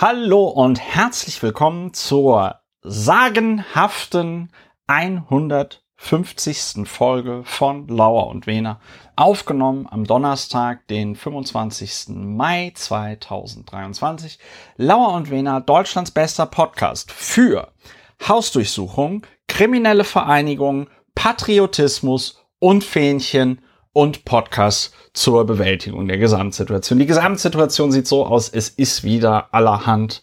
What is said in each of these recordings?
Hallo und herzlich willkommen zur sagenhaften 150. Folge von Lauer und Wehner, aufgenommen am Donnerstag, den 25. Mai 2023. Lauer und Wehner, Deutschlands bester Podcast für Hausdurchsuchung, kriminelle Vereinigung, Patriotismus und Fähnchen und Podcast zur Bewältigung der Gesamtsituation. Die Gesamtsituation sieht so aus, es ist wieder allerhand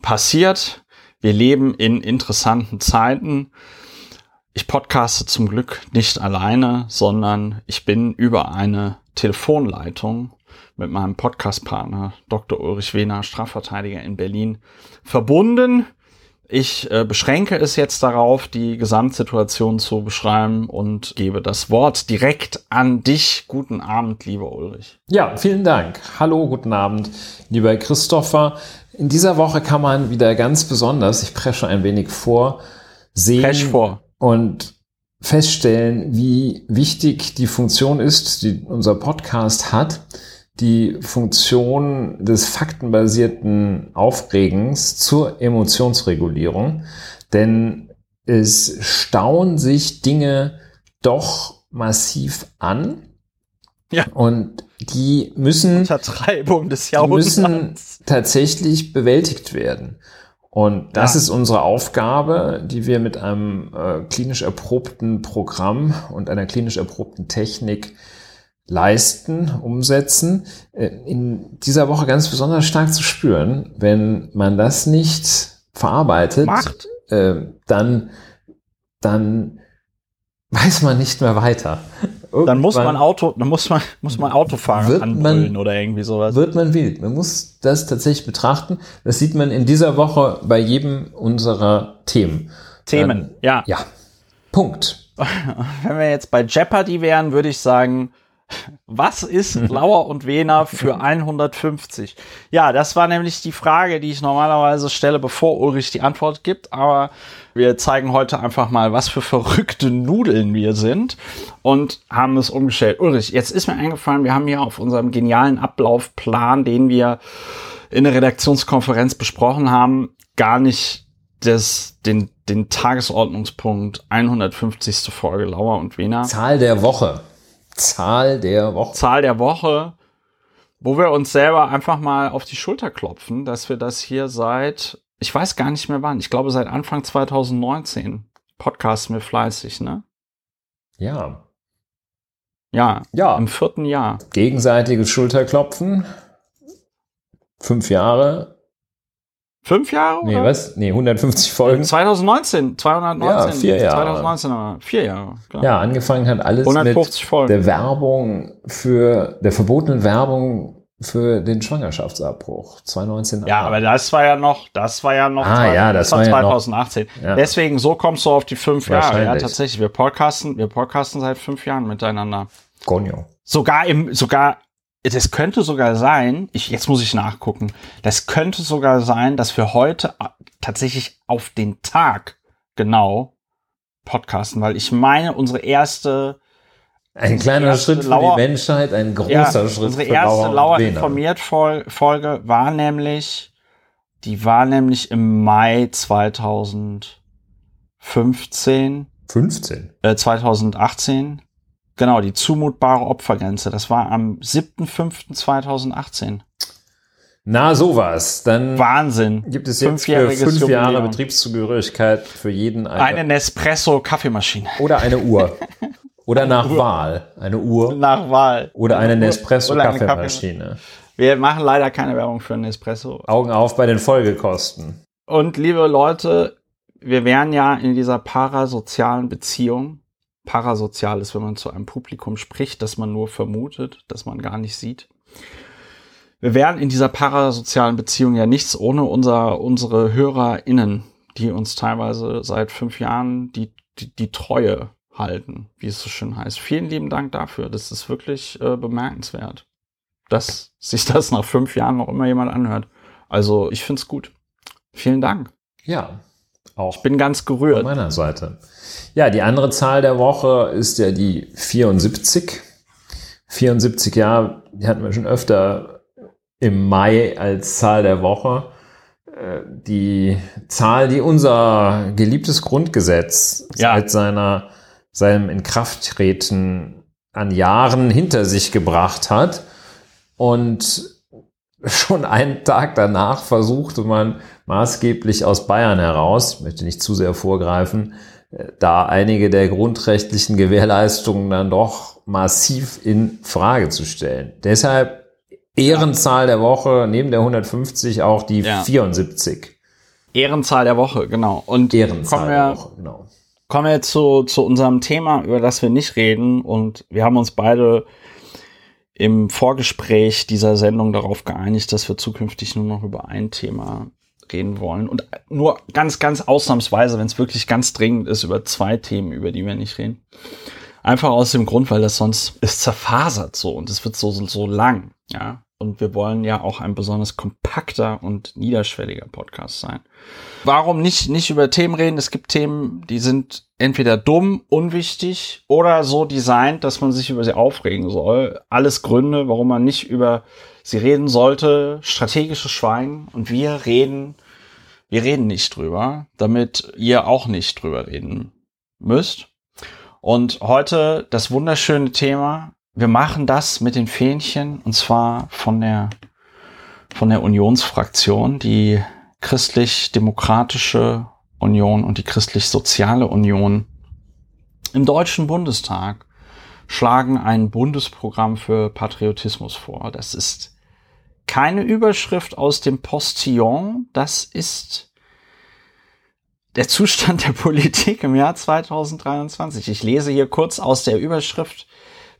passiert. Wir leben in interessanten Zeiten. Ich podcaste zum Glück nicht alleine, sondern ich bin über eine Telefonleitung mit meinem Podcastpartner Dr. Ulrich Wehner, Strafverteidiger in Berlin, verbunden. Ich äh, beschränke es jetzt darauf, die Gesamtsituation zu beschreiben und gebe das Wort direkt an dich. Guten Abend, lieber Ulrich. Ja, vielen Dank. Hallo, guten Abend, lieber Christopher. In dieser Woche kann man wieder ganz besonders, ich presche ein wenig vor, sehen vor. und feststellen, wie wichtig die Funktion ist, die unser Podcast hat die Funktion des faktenbasierten Aufregens zur Emotionsregulierung, denn es stauen sich Dinge doch massiv an. Ja. Und die müssen, die müssen tatsächlich bewältigt werden. Und das Ja. ist unsere Aufgabe, die wir mit einem äh, klinisch erprobten Programm und einer klinisch erprobten Technik leisten, umsetzen, äh, in dieser Woche ganz besonders stark zu spüren. Wenn man das nicht verarbeitet, Macht. äh, dann, dann weiß man nicht mehr weiter. Dann muss man Irgendwann Auto, dann muss man, muss man Autofahrer Wird anbrüllen man- oder irgendwie sowas. wird man wild. Man muss das tatsächlich betrachten. Das sieht man in dieser Woche bei jedem unserer Themen. Themen, ja. Ja. Punkt. Wenn wir jetzt bei Jeopardy wären, würde ich sagen, was ist Lauer und Wehner für 150? Ja, das war nämlich die Frage, die ich normalerweise stelle, bevor Ulrich die Antwort gibt. Aber wir zeigen heute einfach mal, was für verrückte Nudeln wir sind und haben es umgestellt. Ulrich, jetzt ist mir eingefallen, wir haben hier auf unserem genialen Ablaufplan, den wir in der Redaktionskonferenz besprochen haben, gar nicht das, den, den Tagesordnungspunkt 150. Folge Lauer und Wehner. Zahl der Woche. Zahl der Woche. Zahl der Woche, wo wir uns selber einfach mal auf die Schulter klopfen, dass wir das hier seit, ich weiß gar nicht mehr wann, ich glaube seit Anfang 2019 podcasten wir fleißig, ne? Ja. Ja, Ja. im vierten Jahr. Gegenseitiges Schulterklopfen. Fünf Jahre. Fünf Jahre? Nee, oder? was? Nee, 150 Folgen. 2019, 219. Ja, vier Jahre. 2019, aber vier Jahre. Genau. Ja, angefangen hat alles 150 mit Folgen. der Werbung für, der verbotenen Werbung für den Schwangerschaftsabbruch. 2019. Ja, aber das war ja noch, das war ja noch, Ah, zwei- ja, das war ja noch- 2018. Ja. Deswegen, so kommst du auf die fünf Jahre. Ja, tatsächlich. Wir podcasten, wir podcasten seit fünf Jahren miteinander. Gonyo. Sogar im, sogar, das könnte sogar sein, ich, jetzt muss ich nachgucken, das könnte sogar sein, dass wir heute tatsächlich auf den Tag genau podcasten, weil ich meine, unsere erste, Ein kleiner erste Schritt für Lauer- die Menschheit, ein großer ja, Schritt unsere für erste Lauer, Lauer und Wehner. informiert Fol- Folge war nämlich, die war nämlich im Mai 2015, 15. äh, 2018. Genau, die zumutbare Opfergrenze. Das war am 7.5.2018. Na, sowas. Dann Wahnsinn. gibt es jetzt für fünf Jahre. Betriebszugehörigkeit für jeden eine, Eine Nespresso-Kaffeemaschine. oder eine Uhr. Oder nach Wahl. Eine Uhr. Nach Wahl. Oder eine Oder eine Nespresso-Kaffeemaschine. Wir machen leider keine Werbung für Nespresso. Augen auf bei den Folgekosten. Und liebe Leute, wir wären ja in dieser parasozialen Beziehung. Parasozial ist, wenn man zu einem Publikum spricht, das man nur vermutet, das man gar nicht sieht. Wir wären in dieser parasozialen Beziehung ja nichts ohne unser, unsere HörerInnen, die uns teilweise seit fünf Jahren die, die, die Treue halten, wie es so schön heißt. Vielen lieben Dank dafür. Das ist wirklich äh, bemerkenswert, dass sich das nach fünf Jahren noch immer jemand anhört. Also ich find's gut. Vielen Dank. Ja, auch Bin ganz von gerührt. meiner Seite. Ja, die andere Zahl der Woche ist ja die 74. 74 Jahre, die hatten wir schon öfter im Mai als Zahl der Woche. äh, die Zahl, die unser geliebtes Grundgesetz Ja. seit seiner, seinem Inkrafttreten an Jahren hinter sich gebracht hat. Und schon einen Tag danach versuchte man maßgeblich aus Bayern heraus, ich möchte nicht zu sehr vorgreifen, äh, da einige der grundrechtlichen Gewährleistungen dann doch massiv in Frage zu stellen. Deshalb Ehrenzahl der Woche, neben der 150 auch die Ja. 74. Ehrenzahl der Woche, genau. Und Ehrenzahl kommen der wir, Woche, genau. kommen wir zu, zu unserem Thema, über das wir nicht reden. Und wir haben uns beide im Vorgespräch dieser Sendung darauf geeinigt, dass wir zukünftig nur noch über ein Thema reden wollen. Und nur ganz, ganz ausnahmsweise, wenn es wirklich ganz dringend ist, über zwei Themen, über die wir nicht reden. Einfach aus dem Grund, weil das sonst ist zerfasert so und es wird so, so, so lang, ja. Und wir wollen ja auch ein besonders kompakter und niederschwelliger Podcast sein. Warum nicht, nicht über Themen reden? Es gibt Themen, die sind entweder dumm, unwichtig oder so designt, dass man sich über sie aufregen soll. Alles Gründe, warum man nicht über sie reden sollte. Strategisches Schweigen. Und wir reden, wir reden nicht drüber, damit ihr auch nicht drüber reden müsst. Und heute das wunderschöne Thema. Wir machen das mit den Fähnchen und zwar von der, von der Unionsfraktion, die christlich-demokratische Union und die christlich-soziale Union im Deutschen Bundestag schlagen ein Bundesprogramm für Patriotismus vor. Das ist keine Überschrift aus dem Postillon, das ist der Zustand der Politik im Jahr 2023. Ich lese hier kurz aus der Überschrift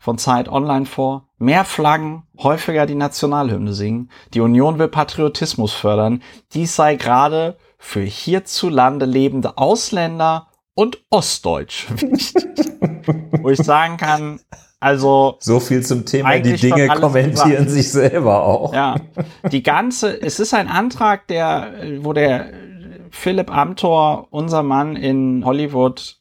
von Zeit Online vor. Mehr Flaggen, häufiger die Nationalhymne singen. Die Union will Patriotismus fördern. Dies sei gerade für hierzulande lebende Ausländer und Ostdeutsche wichtig. Wo ich sagen kann, also So viel zum Thema, die Dinge kommentieren gesagt. sich selber auch. ja, die ganze, es ist ein Antrag, der, wo der Philipp Amthor, unser Mann in Hollywood,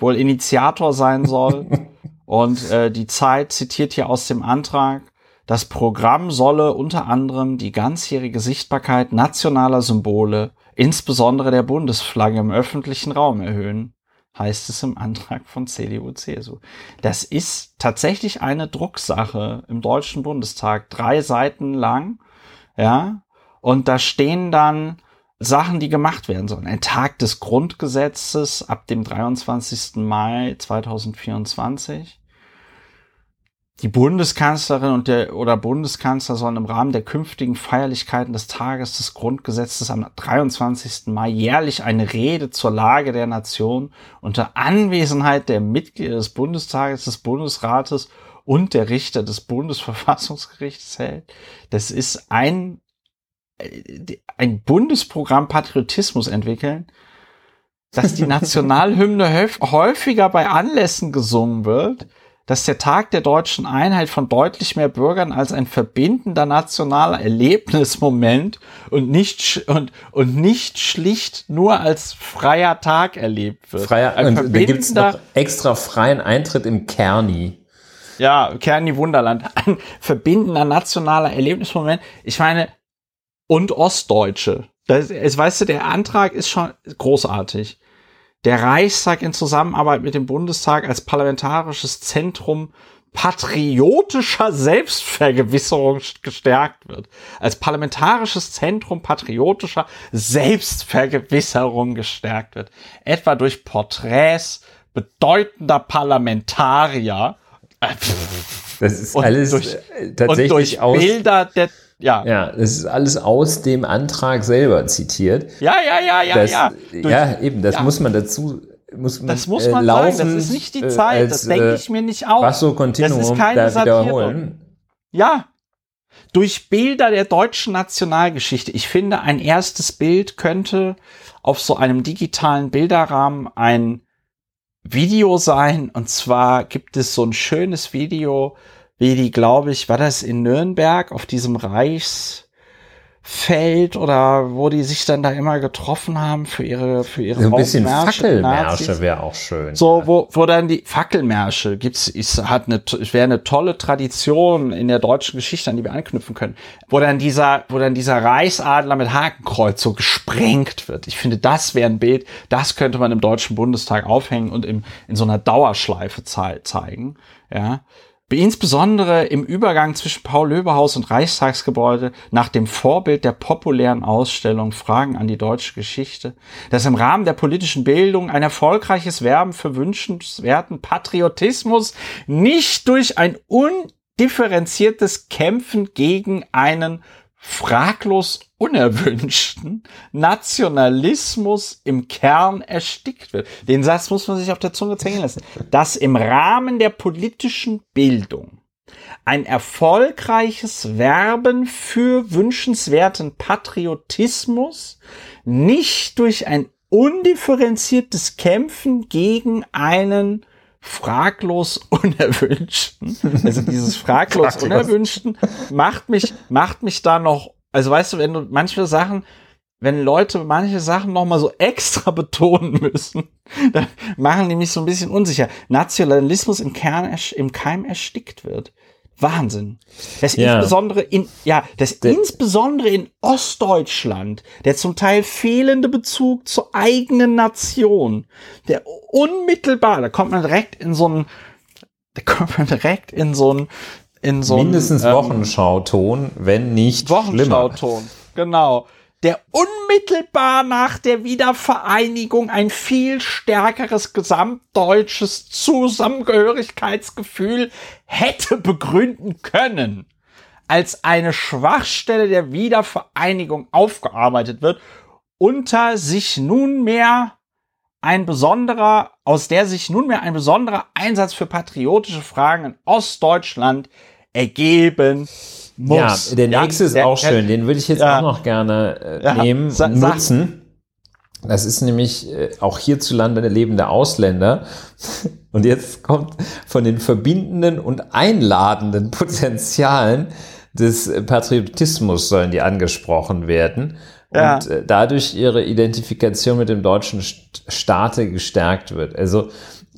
wohl Initiator sein soll. Und äh, die Zeit zitiert hier aus dem Antrag, das Programm solle unter anderem die ganzjährige Sichtbarkeit nationaler Symbole, insbesondere der Bundesflagge im öffentlichen Raum erhöhen, heißt es im Antrag von CDU, CSU. Das ist tatsächlich eine Drucksache im Deutschen Bundestag, drei Seiten lang, ja, und da stehen dann Sachen, die gemacht werden sollen. Ein Tag des Grundgesetzes ab dem 23. Mai 2024. Die Bundeskanzlerin und der oder Bundeskanzler sollen im Rahmen der künftigen Feierlichkeiten des Tages des Grundgesetzes am 23. Mai jährlich eine Rede zur Lage der Nation unter Anwesenheit der Mitglieder des Bundestages, des Bundesrates und der Richter des Bundesverfassungsgerichts hält. Das ist ein ein Bundesprogramm Patriotismus entwickeln, dass die Nationalhymne häuf- häufiger bei Anlässen gesungen wird, dass der Tag der deutschen Einheit von deutlich mehr Bürgern als ein verbindender nationaler Erlebnismoment und nicht, und, und nicht schlicht nur als freier Tag erlebt wird. Freier, ein und da gibt's noch extra freien Eintritt im Kerni. ja, Kerni Wunderland. Ein verbindender nationaler Erlebnismoment. Ich meine, und Ostdeutsche. Das, es, weißt du, der Antrag ist schon großartig. Der Reichstag in Zusammenarbeit mit dem Bundestag als parlamentarisches Zentrum patriotischer Selbstvergewisserung gestärkt wird. Als parlamentarisches Zentrum patriotischer Selbstvergewisserung gestärkt wird. Etwa durch Porträts bedeutender Parlamentarier. Äh, Das ist Und alles durch- äh, und tatsächlich durch aus. Bilder der, ja, ja, Ja, das ist alles aus dem Antrag selber zitiert. ja, ja, ja, Das, ja. Durch, ja, eben, das ja. muss man dazu. Muss man, das muss äh, man laufend, sagen, das ist nicht die äh, Zeit, als, das denke äh, ich mir nicht aus. Basso Continuum Das ist keine da Satire. wiederholen. Ja. Durch Bilder der deutschen Nationalgeschichte. Ich finde, ein erstes Bild könnte auf so einem digitalen Bilderrahmen ein Video sein. Und zwar gibt es so ein schönes Video, wie die, glaube ich, war das in Nürnberg auf diesem Lichterfeld oder wo die sich dann da immer getroffen haben für ihre für ihre So ein bisschen Fackelmärsche wäre auch schön. So, wo, wo dann die Fackelmärsche gibt's, ist, hat eine, wäre eine tolle Tradition in der deutschen Geschichte, an die wir anknüpfen können, wo dann dieser, wo dann dieser Reichsadler mit Hakenkreuz so gesprengt wird. Ich finde, das wäre ein Bild, das könnte man im Deutschen Bundestag aufhängen und im, in so einer Dauerschleife zei zeigen, ja. Insbesondere im Übergang zwischen Paul-Löbe-Haus und Reichstagsgebäude nach dem Vorbild der populären Ausstellung Fragen an die deutsche Geschichte, das im Rahmen der politischen Bildung ein erfolgreiches Werben für wünschenswerten Patriotismus nicht durch ein undifferenziertes Kämpfen gegen einen fraglos unerwünschten Nationalismus im Kern erstickt wird. Den Satz muss man sich auf der Zunge zergehen lassen. Dass im Rahmen der politischen Bildung ein erfolgreiches Werben für wünschenswerten Patriotismus nicht durch ein undifferenziertes Kämpfen gegen einen fraglos unerwünschten, also dieses fraglos unerwünschten macht mich, macht mich da noch, also weißt du, wenn du manche Sachen, wenn Leute manche Sachen noch mal so extra betonen müssen, dann machen die mich so ein bisschen unsicher. Nationalismus im Kern, im Keim erstickt wird. Wahnsinn. Das Ja. insbesondere in, ja, das Der- insbesondere in Ostdeutschland, der zum Teil fehlende Bezug zur eigenen Nation, der unmittelbar, da kommt man direkt in so ein, da kommt man direkt in so ein, in so ein, Mindestens ähm, Wochenschauton, wenn nicht schlimmer. Wochenschauton. Genau. Der unmittelbar nach der Wiedervereinigung ein viel stärkeres gesamtdeutsches Zusammengehörigkeitsgefühl hätte begründen können, als eine Schwachstelle der Wiedervereinigung aufgearbeitet wird, unter sich nunmehr ein besonderer, aus der sich nunmehr ein besonderer Einsatz für patriotische Fragen in Ostdeutschland ergeben muss. Ja, der nächste ist auch schön. Den würde ich jetzt Ja. auch noch gerne äh, Ja, nehmen sa- und nutzen. Das ist nämlich äh, auch hierzulande lebende Ausländer. Und jetzt kommt von den verbindenden und einladenden Potenzialen des Patriotismus sollen die angesprochen werden. Ja. Und äh, dadurch ihre Identifikation mit dem deutschen St Staate gestärkt wird. Also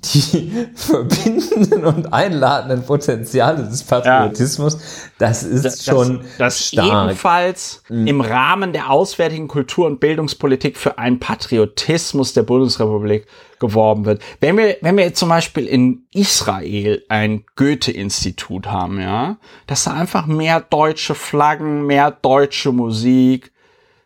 die verbindenden und einladenden Potenziale des Patriotismus, das ist das, schon das stark. ebenfalls im Rahmen der auswärtigen Kultur- und Bildungspolitik für einen Patriotismus der Bundesrepublik geworben wird. Wenn wir, wenn wir jetzt zum Beispiel in Israel ein Goethe-Institut haben, ja, dass da einfach mehr deutsche Flaggen, mehr deutsche Musik,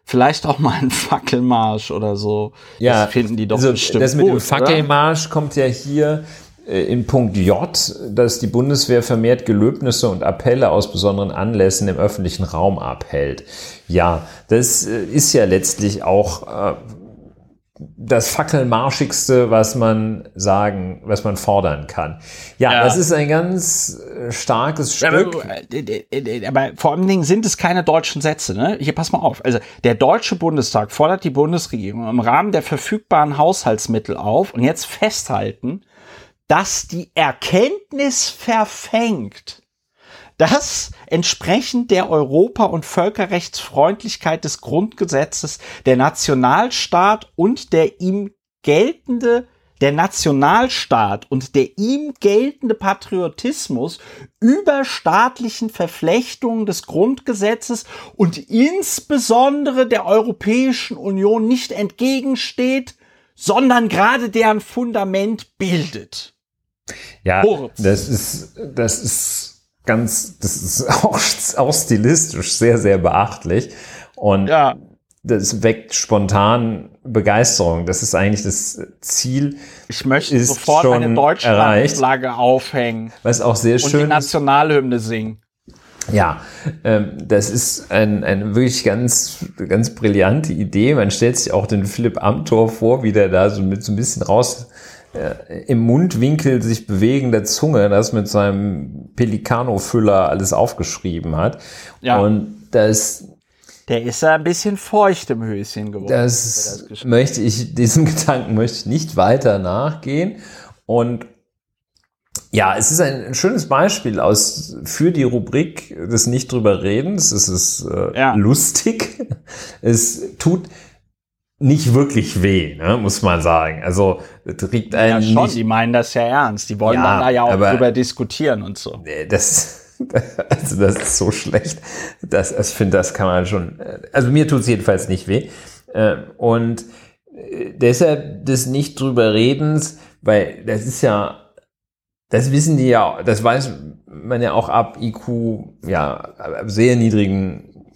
vielleicht auch mal ein Fackelmarsch oder so. Ja, das finden die doch also bestimmt Das mit dem gut, Fackelmarsch kommt ja hier äh, in Punkt J, dass die Bundeswehr vermehrt Gelöbnisse und Appelle aus besonderen Anlässen im öffentlichen Raum abhält. Ja, das äh, ist ja letztlich auch äh, das Fackelmarschigste, was man sagen, was man fordern kann. Ja, Ja. das ist ein ganz äh, starkes Stück. Aber, äh, aber vor allen Dingen sind es keine deutschen Sätze. Ne? Hier, pass mal auf. Also der Deutsche Bundestag fordert die Bundesregierung im Rahmen der verfügbaren Haushaltsmittel auf und jetzt festhalten, dass die Erkenntnis verfängt, dass entsprechend der Europa- und Völkerrechtsfreundlichkeit des Grundgesetzes der Nationalstaat und der ihm geltende der Nationalstaat und der ihm geltende Patriotismus über staatlichen Verflechtungen des Grundgesetzes und insbesondere der Europäischen Union nicht entgegensteht, sondern gerade deren Fundament bildet. Ja, Kurz. das ist, das ist ganz, das ist auch, auch stilistisch sehr, sehr beachtlich. Und Ja, das weckt spontan Begeisterung. Das ist eigentlich das Ziel, ich möchte Ist sofort schon eine Deutschlandflagge aufhängen was auch sehr und die schön. Nationalhymne singen. Ja, ähm, das ist ein, eine wirklich ganz, ganz brillante Idee. Man stellt sich auch den Philipp Amthor vor, wie der da so mit so ein bisschen raus im Mundwinkel sich bewegender Zunge das mit seinem Pelicano-Füller alles aufgeschrieben hat. Ja. Und das, Der ist ja ein bisschen feucht im Höschen geworden. das möchte ich, diesem Gedanken möchte ich nicht weiter nachgehen. Und Ja, es ist ein schönes Beispiel aus für die Rubrik des nicht drüber redens. Es ist äh, Ja. lustig. Es tut nicht wirklich weh, ne, muss man sagen. Also trägt Ja, einen schon, nicht die meinen das ja ernst. Die wollen Ja, da ja auch drüber diskutieren und so. Nee, das, also das ist so schlecht. Das, ich finde, das kann man schon. Also mir tut es jedenfalls nicht weh. Äh, Und äh, deshalb des nicht drüber redens, weil das ist ja, das wissen die ja, das weiß man ja auch ab IQ, ja, ab sehr niedrigen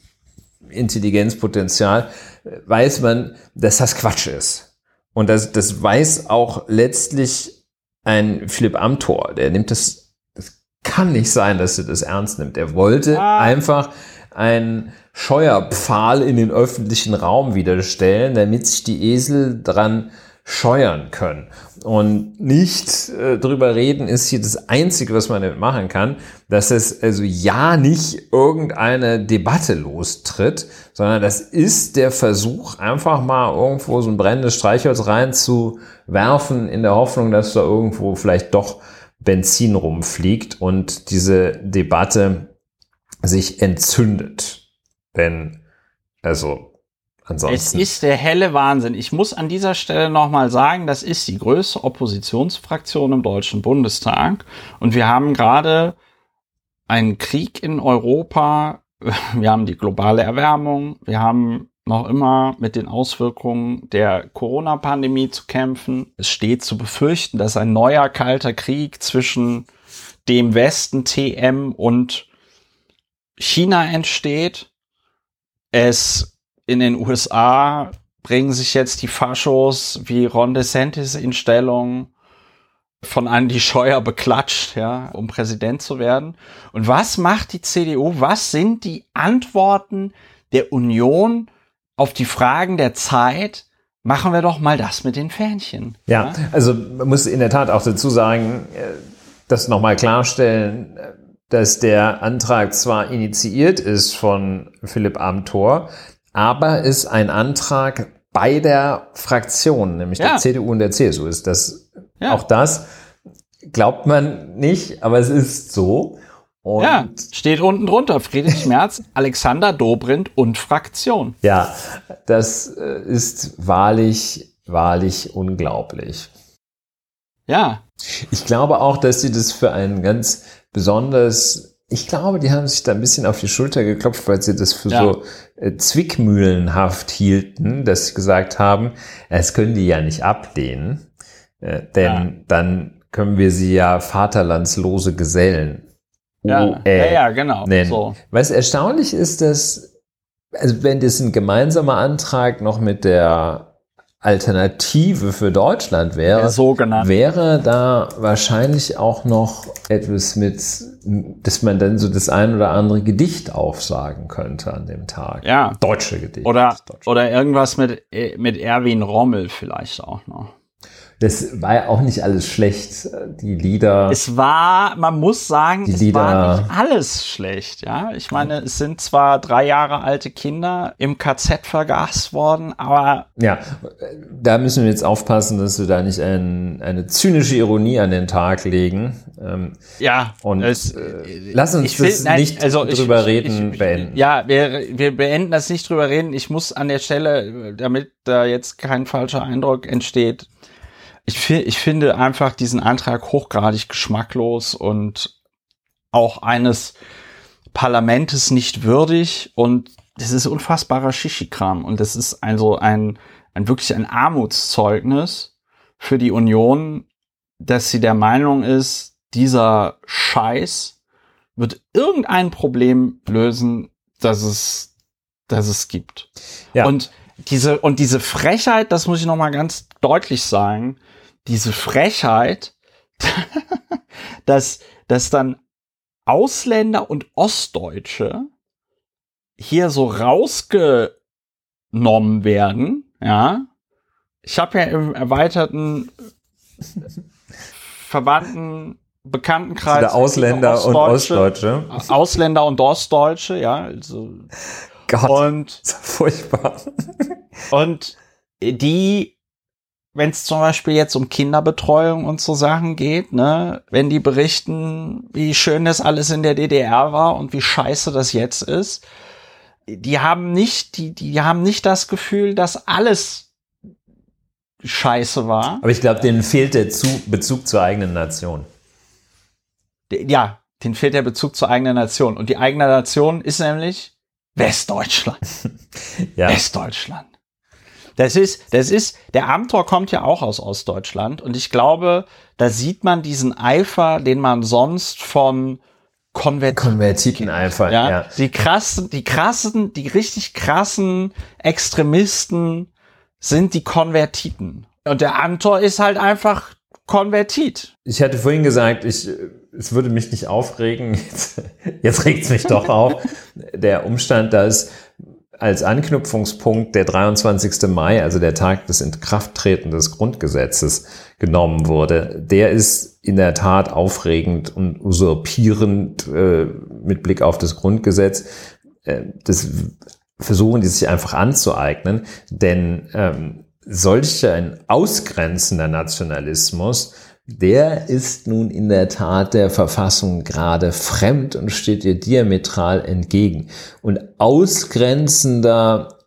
Intelligenzpotenzial, weiß man, dass das Quatsch ist. Und das, das weiß auch letztlich ein Philipp Amthor, der nimmt das, das kann nicht sein, dass er das ernst nimmt. Er wollte Ah. einfach einen Scheuerpfahl in den öffentlichen Raum wieder stellen, damit sich die Esel dran scheuern können. Und nicht äh, drüber reden ist hier das Einzige, was man damit machen kann, dass es also ja nicht irgendeine Debatte lostritt, sondern das ist der Versuch, einfach mal irgendwo so ein brennendes Streichholz reinzuwerfen, in der Hoffnung, dass da irgendwo vielleicht doch Benzin rumfliegt und diese Debatte sich entzündet. Denn, also, Es ansonsten. ist der helle Wahnsinn. Ich muss an dieser Stelle nochmal sagen, das ist die größte Oppositionsfraktion im Deutschen Bundestag. Und wir haben gerade einen Krieg in Europa. Wir haben die globale Erwärmung. Wir haben noch immer mit den Auswirkungen der Corona-Pandemie zu kämpfen. Es steht zu befürchten, dass ein neuer kalter Krieg zwischen dem Westen TM und China entsteht. Es in den USA bringen sich jetzt die Faschos wie Ron DeSantis in Stellung, von Andy Scheuer beklatscht, ja, um Präsident zu werden. Und was macht die CDU? Was sind die Antworten der Union auf die Fragen der Zeit? Machen wir doch mal das mit den Fähnchen. Ja, also man muss in der Tat auch dazu sagen, äh, das nochmal klarstellen, äh, dass der Antrag zwar initiiert ist von Philipp Amthor, aber es ein Antrag beider Fraktionen, nämlich Ja. der CDU und der CSU ist. Das, Ja. Auch das glaubt man nicht, aber es ist so. Und Ja, steht unten drunter. Friedrich Merz, Alexander Dobrindt und Fraktion. ja, das äh, ist wahrlich, wahrlich unglaublich. Ja, Ich glaube auch, dass sie das für einen ganz besonders, ich glaube, die haben sich da ein bisschen auf die Schulter geklopft, weil sie das für Ja. so äh, zwickmühlenhaft hielten, dass sie gesagt haben, das können die ja nicht ablehnen, äh, denn Ja. dann können wir sie ja vaterlandslose Gesellen ja, ja, ja, genau. nennen. So. Was erstaunlich ist, dass, also wenn das ein gemeinsamer Antrag noch mit der Alternative für Deutschland wäre, sogenannte. wäre da wahrscheinlich auch noch etwas mit, dass man dann so das ein oder andere Gedicht aufsagen könnte an dem Tag. Ja. Deutsche Gedicht. Oder, Deutsche. oder irgendwas mit, äh, mit Erwin Rommel vielleicht auch noch. Das war ja auch nicht alles schlecht. Die Lieder. Es war, man muss sagen, es Lieder- war nicht alles schlecht, ja. Ich meine, es sind zwar drei Jahre alte Kinder im KZ vergast worden, aber Ja, da müssen wir jetzt aufpassen, dass wir da nicht ein, eine zynische Ironie an den Tag legen. Ähm, ja, Und es, äh, lass uns ich will- das nein, nicht also ich- drüber ich- reden ich- beenden. Ja, wir, wir beenden das nicht drüber reden. Ich muss an der Stelle, damit da jetzt kein falscher Eindruck entsteht, ich, ich finde einfach diesen Antrag hochgradig geschmacklos und auch eines Parlamentes nicht würdig und das ist unfassbarer Shishikram und das ist also ein, ein wirklich ein Armutszeugnis für die Union, dass sie der Meinung ist, dieser Scheiß wird irgendein Problem lösen, das es, das es gibt. Ja. Und diese, und diese Frechheit, das muss ich noch mal ganz deutlich sagen, diese Frechheit, dass, dass dann Ausländer und Ostdeutsche hier so rausgenommen werden, ja. Ich habe ja im erweiterten Verwandten Bekanntenkreis Der Ausländer und Ostdeutsche. Ausländer und Ostdeutsche, ja, also Gott, und furchtbar. und die wenn es zum Beispiel jetzt um Kinderbetreuung und so Sachen geht, ne, wenn die berichten, wie schön das alles in der DDR war und wie scheiße das jetzt ist, die haben nicht, die, die haben nicht das Gefühl, dass alles scheiße war. Aber ich glaube, denen fehlt der Zu Bezug zur eigenen Nation. Ja, denen fehlt der Bezug zur eigenen Nation. Und die eigene Nation ist nämlich Westdeutschland. ja. Westdeutschland. Das ist, das ist, der Amtor kommt ja auch aus Ostdeutschland und ich glaube, da sieht man diesen Eifer, den man sonst von Konvert Konvertiten-Eifer, ja? ja. Die krassen, die krassen, die richtig krassen Extremisten sind die Konvertiten. Und der Amtor ist halt einfach Konvertit. Ich hatte vorhin gesagt, ich, es würde mich nicht aufregen. Jetzt, jetzt regt es mich doch auf. Der Umstand, dass als Anknüpfungspunkt der 23. Mai, also der Tag des Inkrafttretens des Grundgesetzes, genommen wurde, der ist in der Tat aufregend und usurpierend äh, mit Blick auf das Grundgesetz. Äh, das versuchen die sich einfach anzueignen, denn ähm, solch ein ausgrenzender Nationalismus der ist nun in der Tat der Verfassung gerade fremd und steht ihr diametral entgegen. Und ausgrenzender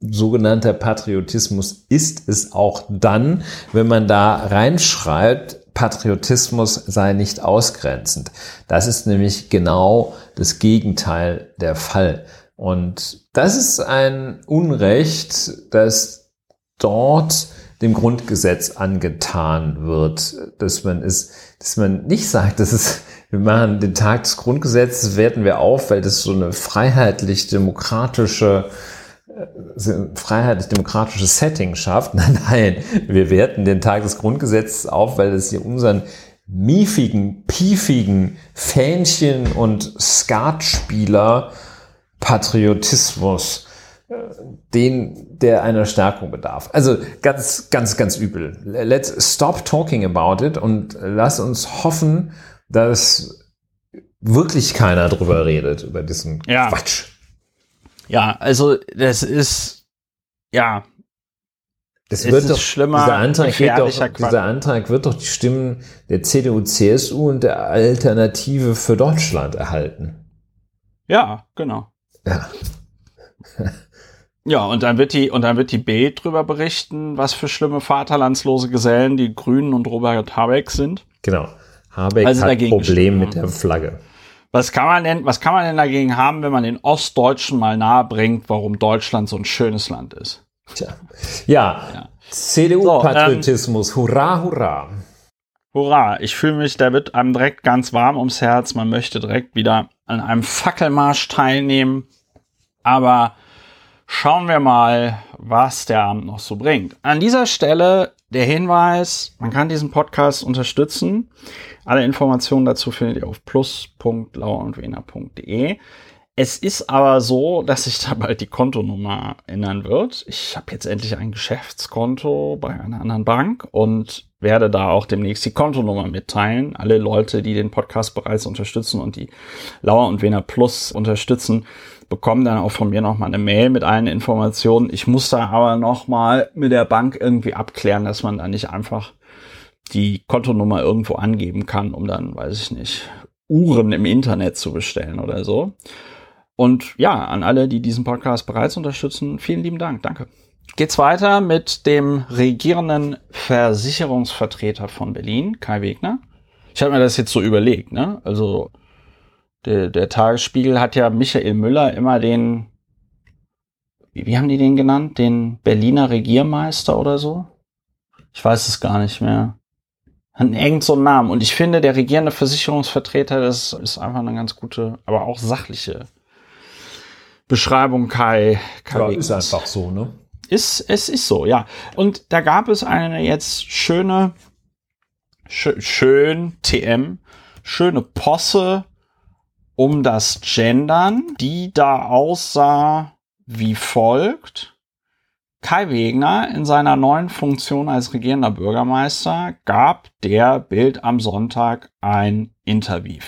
sogenannter Patriotismus ist es auch dann, wenn man da reinschreibt, Patriotismus sei nicht ausgrenzend. Das ist nämlich genau das Gegenteil der Fall. Und das ist ein Unrecht, das dort dem Grundgesetz angetan wird, dass man es, dass man nicht sagt, dass es, wir machen den Tag des Grundgesetzes, werten wir auf, weil das so eine freiheitlich-demokratische äh, freiheitlich-demokratisches Setting schafft. Nein, nein, wir werten den Tag des Grundgesetzes auf, weil es hier unseren miefigen, piefigen Fähnchen und Skatspieler Patriotismus den, der einer Stärkung bedarf. Also ganz, ganz, ganz übel. Let's stop talking about it und lass uns hoffen, dass wirklich keiner drüber redet, über diesen ja. Quatsch. Ja, also das ist, ja. Das wird doch, schlimmer, dieser Antrag, geht doch, dieser Antrag wird doch die Stimmen der CDU, CSU und der Alternative für Deutschland erhalten. Ja, genau. Ja. Ja, und dann wird die, und dann wird die B drüber berichten, was für schlimme vaterlandslose Gesellen die Grünen und Robert Habeck sind. Genau. Habeck also hat ein Problem mit der Flagge. Was kann man denn, was kann man denn dagegen haben, wenn man den Ostdeutschen mal nahe bringt, warum Deutschland so ein schönes Land ist? Tja. Ja. ja. CDU-Patriotismus. So, ähm, hurra, hurra. Hurra. Ich fühle mich, da wird einem direkt ganz warm ums Herz. Man möchte direkt wieder an einem Fackelmarsch teilnehmen. Aber Schauen wir mal, was der Abend noch so bringt. An dieser Stelle der Hinweis, man kann diesen Podcast unterstützen. Alle Informationen dazu findet ihr auf plus.lauerundwener.de. Es ist aber so, dass sich da bald die Kontonummer ändern wird. Ich habe jetzt endlich ein Geschäftskonto bei einer anderen Bank und werde da auch demnächst die Kontonummer mitteilen. Alle Leute, die den Podcast bereits unterstützen und die Lauer und Wener Plus unterstützen, bekommen dann auch von mir nochmal eine Mail mit allen Informationen. Ich muss da aber nochmal mit der Bank irgendwie abklären, dass man da nicht einfach die Kontonummer irgendwo angeben kann, um dann, weiß ich nicht, Uhren im Internet zu bestellen oder so. Und ja, an alle, die diesen Podcast bereits unterstützen, vielen lieben Dank. Danke. Geht's weiter mit dem regierenden Versicherungsvertreter von Berlin, Kai Wegner. Ich habe mir das jetzt so überlegt, ne? Also der, der Tagesspiegel hat ja Michael Müller immer den, wie, wie haben die den genannt? Den Berliner Regiermeister oder so? Ich weiß es gar nicht mehr. Hat irgend so einen Namen. Und ich finde, der regierende Versicherungsvertreter, das ist einfach eine ganz gute, aber auch sachliche Beschreibung Kai. Kai ja, ist einfach so, ne? Ist, es ist so, ja. Und da gab es eine jetzt schöne, schön, schön TM, schöne Posse um das Gendern, die da aussah wie folgt. Kai Wegner in seiner neuen Funktion als regierender Bürgermeister gab der Bild am Sonntag ein Interview.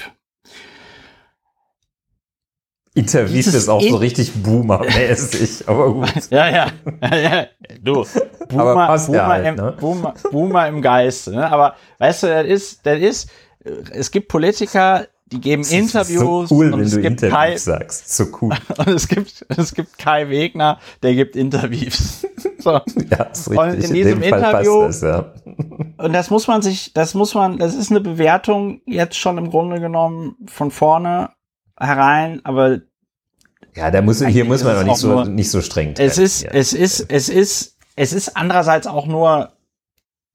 Interviewt ist auch so richtig Boomer-mäßig, aber gut. ja, ja, ja, ja, du, Boomer, Boomer, halt, ne? im, Boomer, Boomer im Geiste, ne? aber weißt du, das ist, das ist, es gibt Politiker, die geben das Interviews. so cool, und wenn es du gibt Interviews Kai, sagst. So cool. Und es gibt, es gibt Kai Wegner, der gibt Interviews. So. Ja, ist richtig. Und in diesem Fall Interview- das, ja. Und das muss man sich, das muss man, das ist eine Bewertung jetzt schon im Grunde genommen von vorne herein, aber Ja, da muss, hier muss man ist auch es nicht so, nur- nicht so streng es trennen ist, hier. es ist, es ist, es ist andererseits auch nur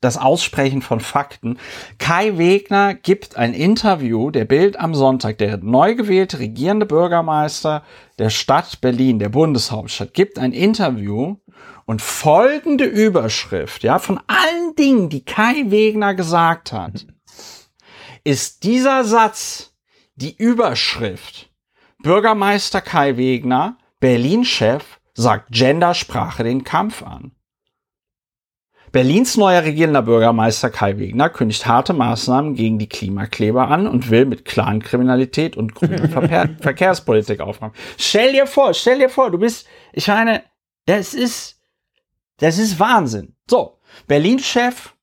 das Aussprechen von Fakten. Kai Wegner gibt ein Interview der Bild am Sonntag, der neu gewählte regierende Bürgermeister der Stadt Berlin, der Bundeshauptstadt, gibt ein Interview und folgende Überschrift, ja, von allen Dingen, die Kai Wegner gesagt hat, ist dieser Satz die Überschrift. Bürgermeister Kai Wegner, Berlin-Chef, sagt Gendersprache den Kampf an. Berlins neuer regierender Bürgermeister Kai Wegner kündigt harte Maßnahmen gegen die Klimakleber an und will mit Clankriminalität und grüner Verkehr Verkehrspolitik aufräumen. Stell dir vor, stell dir vor, du bist, ich meine, das ist, das ist Wahnsinn. So, Berlin-Chef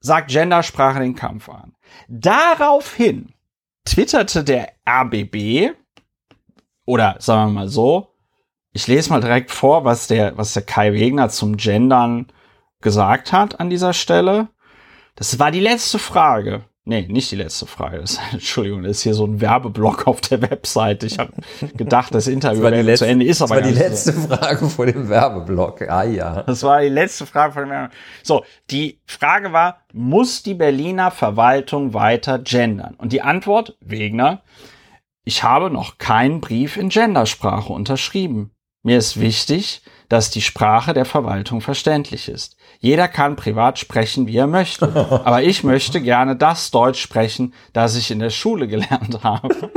sagt Gendersprache den Kampf an. Daraufhin twitterte der RBB, oder sagen wir mal so, ich lese mal direkt vor, was der, was der Kai Wegner zum Gendern gesagt hat an dieser Stelle. Das war die letzte Frage. Nee, nicht die letzte Frage. Das, Entschuldigung, das ist hier so ein Werbeblock auf der Webseite. Ich habe gedacht, das Interview Das wäre zu letzte- Ende, ist Das aber war die nicht so. letzte Frage vor dem Werbeblock. Ah ja. Das war die letzte Frage von mir. So, die Frage war, muss die Berliner Verwaltung weiter gendern? Und die Antwort, Wegner, ich habe noch keinen Brief in Gendersprache unterschrieben. Mir ist wichtig, dass die Sprache der Verwaltung verständlich ist. Jeder kann privat sprechen, wie er möchte. Aber ich möchte gerne das Deutsch sprechen, das ich in der Schule gelernt habe.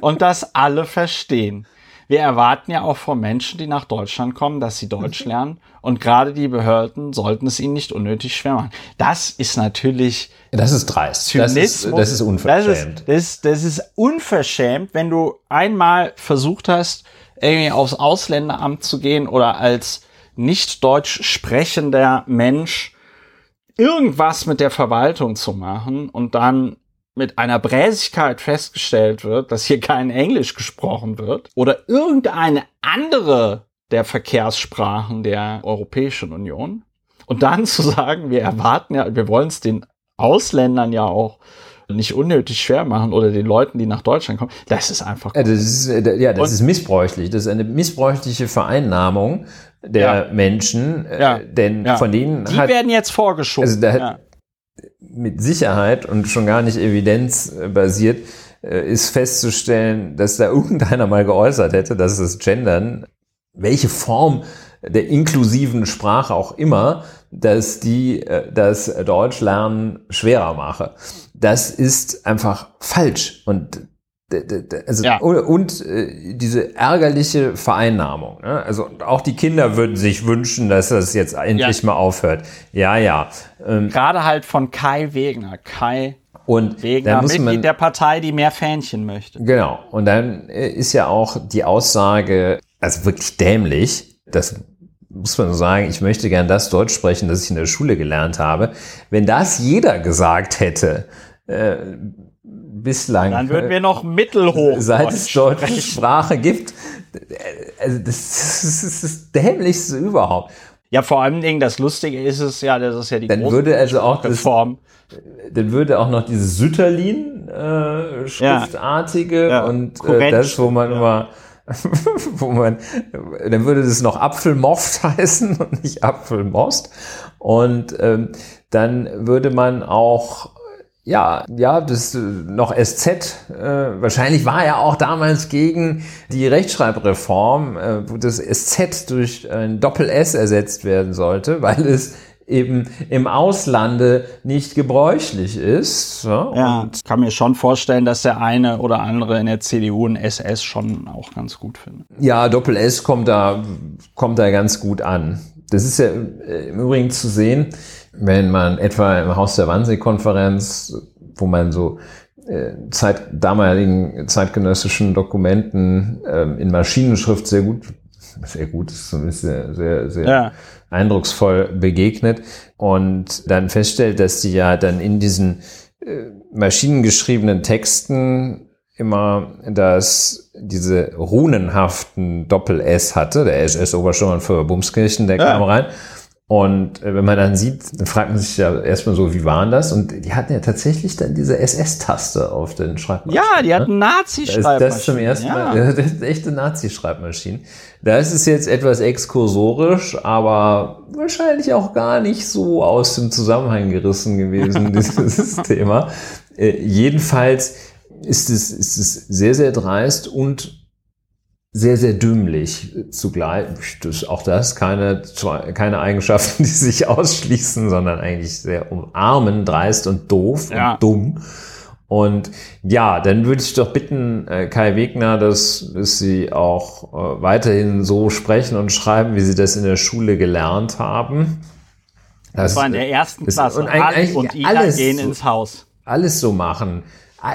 Und das alle verstehen. Wir erwarten ja auch von Menschen, die nach Deutschland kommen, dass sie Deutsch lernen. Und gerade die Behörden sollten es ihnen nicht unnötig schwer machen. Das ist natürlich Das ist dreist. Das ist, das ist unverschämt. Das ist, das, das ist unverschämt, wenn du einmal versucht hast, irgendwie aufs Ausländeramt zu gehen oder als nicht deutsch sprechender Mensch irgendwas mit der Verwaltung zu machen und dann mit einer Bräsigkeit festgestellt wird, dass hier kein Englisch gesprochen wird oder irgendeine andere der Verkehrssprachen der Europäischen Union. Und dann zu sagen, wir erwarten ja, wir wollen es den Ausländern ja auch nicht unnötig schwer machen oder den Leuten, die nach Deutschland kommen, das ist einfach Ja, das ist, äh, ja, das Und- ist missbräuchlich. Das ist eine missbräuchliche Vereinnahmung der Ja. Menschen, äh, Ja. denn von denen Die hat werden jetzt vorgeschoben. Also da hat- mit Sicherheit und schon gar nicht evidenzbasiert äh, ist festzustellen, dass da irgendeiner mal geäußert hätte, dass das Gendern, welche Form der inklusiven Sprache auch immer, dass die äh, das Deutschlernen schwerer mache. Das ist einfach falsch und also Ja. und, und äh, diese ärgerliche Vereinnahmung. Ne? Also auch die Kinder würden sich wünschen, dass das jetzt endlich Ja. mal aufhört. Ja, ja. Ähm, Gerade halt von Kai Wegner. Kai und Wegner, muss Mitglied man der Partei, die mehr Fähnchen möchte. genau. Und dann äh, ist ja auch die Aussage, also wirklich dämlich. Das muss man sagen. Ich möchte gern das Deutsch sprechen, das ich in der Schule gelernt habe. Wenn das jeder gesagt hätte, äh, bislang. Dann würden wir noch mittelhoch. seit es Deutsch deutsche sprechen. Sprache gibt. Also das, das ist das Dämlichste überhaupt. Ja, vor allen Dingen, das Lustige ist es ja, das ist ja die Dann würde also auch das, Reform. dann würde auch noch dieses Sütterlin äh, schriftartige Ja. und äh, das, wo man immer wo man, dann würde das noch Apfelmoft heißen und nicht Apfelmost. Und ähm, dann würde man auch, ja, ja, das äh, noch SZ, äh, wahrscheinlich war er auch damals gegen die Rechtschreibreform, äh, wo das SZ durch ein Doppel-S ersetzt werden sollte, weil es eben im Auslande nicht gebräuchlich ist. Ja, Ja, ich kann mir schon vorstellen, dass der eine oder andere in der CDU ein SS schon auch ganz gut findet. Ja, Doppel S kommt da, kommt da ganz gut an. Das ist ja äh, im Übrigen zu sehen, wenn man etwa im Haus der Wannsee-Konferenz, wo man so äh, Zeit, damaligen zeitgenössischen Dokumenten äh, in Maschinenschrift sehr gut, sehr gut, ist zumindest sehr, sehr, sehr ja. eindrucksvoll begegnet und dann feststellt, dass die ja dann in diesen äh, maschinengeschriebenen Texten immer das, diese runenhaften Doppel-S hatte, der SS-Obersturmann für Bumskirchen, der ja. kam rein. Und äh, wenn man dann sieht, dann fragt man sich ja erstmal so, wie waren das? Und die hatten ja tatsächlich dann diese SS-Taste auf den Schreibmaschinen. Ja, die hatten Nazi-Schreibmaschinen. Das, das zum ersten ja. Mal, das ist echte Nazi-Schreibmaschinen. Da ist es jetzt etwas exkursorisch, aber wahrscheinlich auch gar nicht so aus dem Zusammenhang gerissen gewesen, dieses Thema. Äh, jedenfalls ist es, ist es sehr, sehr dreist und sehr, sehr dümmlich zugleich. Das, auch das keine, keine Eigenschaften, die sich ausschließen, sondern eigentlich sehr umarmen, dreist und doof ja. und dumm. Und ja, dann würde ich doch bitten, äh, Kai Wegner, dass, dass Sie auch äh, weiterhin so sprechen und schreiben, wie Sie das in der Schule gelernt haben. Das, das war in der ersten Klasse. Und, eigentlich und Ida alles gehen ins Haus. Alles so machen.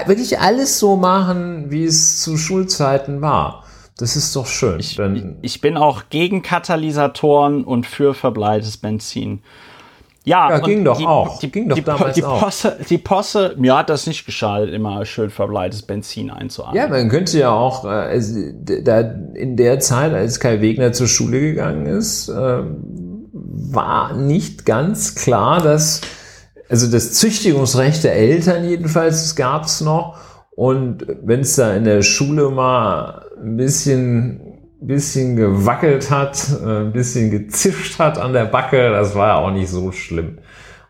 Wirklich alles so machen, wie es zu Schulzeiten war. Das ist doch schön. Ich, ich bin auch gegen Katalysatoren und für verbleites Benzin. Ja, ja ging doch die, auch. Die, ging doch die, damals die Posse, auch. Die Posse, mir hat das nicht geschadet, immer schön verbleites Benzin einzuatmen. Ja, man könnte ja auch, äh, da in der Zeit, als Kai Wegner zur Schule gegangen ist, äh, war nicht ganz klar, dass, also das Züchtigungsrecht der Eltern jedenfalls, das gab es noch. Und wenn es da in der Schule mal ein bisschen, bisschen gewackelt hat, äh, ein bisschen gezischt hat an der Backe, das war ja auch nicht so schlimm.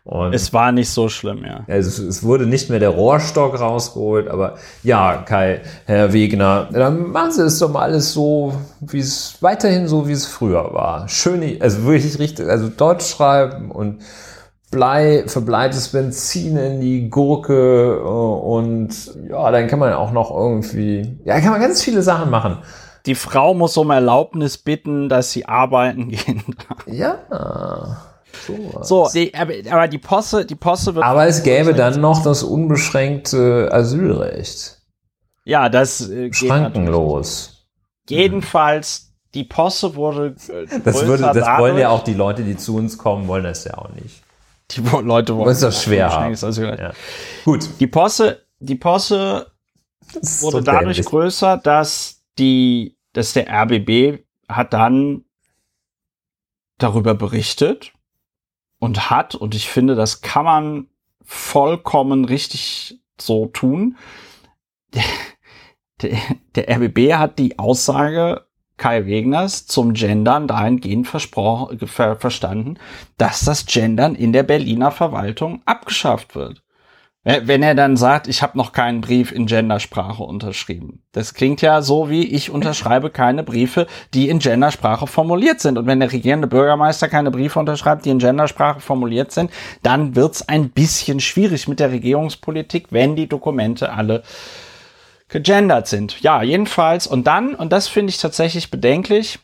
Und es war nicht so schlimm, ja. Also es wurde nicht mehr der Rohrstock rausgeholt, aber ja, Kai, Herr Wegner, dann machen Sie es doch mal alles so, wie es weiterhin so, wie es früher war. Schön, also wirklich richtig, also Deutsch schreiben und Blei, verbleites Benzin in die Gurke äh, und ja, dann kann man auch noch irgendwie, ja, kann man ganz viele Sachen machen. Die Frau muss um Erlaubnis bitten, dass sie arbeiten gehen darf. Ja. So, die, aber die Posse, die Posse wird. Aber es gäbe dann noch das unbeschränkte Asylrecht. Ja, das äh, schrankenlos. Jedenfalls, die Posse wurde. Äh, das würde, das wollen ja auch die Leute, die zu uns kommen, wollen das ja auch nicht. Die Leute wollen. Das ist doch schwer. Also, ja. Gut. Die Posse, die Posse wurde so dadurch dämlich. größer, dass die, dass der RBB hat dann darüber berichtet und hat, und ich finde, das kann man vollkommen richtig so tun. Der, der, der RBB hat die Aussage Kai Wegners zum Gendern dahingehend ver verstanden, dass das Gendern in der Berliner Verwaltung abgeschafft wird. Wenn er dann sagt, ich habe noch keinen Brief in Gendersprache unterschrieben. Das klingt ja so wie, ich unterschreibe keine Briefe, die in Gendersprache formuliert sind. Und wenn der regierende Bürgermeister keine Briefe unterschreibt, die in Gendersprache formuliert sind, dann wird's ein bisschen schwierig mit der Regierungspolitik, wenn die Dokumente alle gegendert sind. Ja, jedenfalls. Und dann, und das finde ich tatsächlich bedenklich,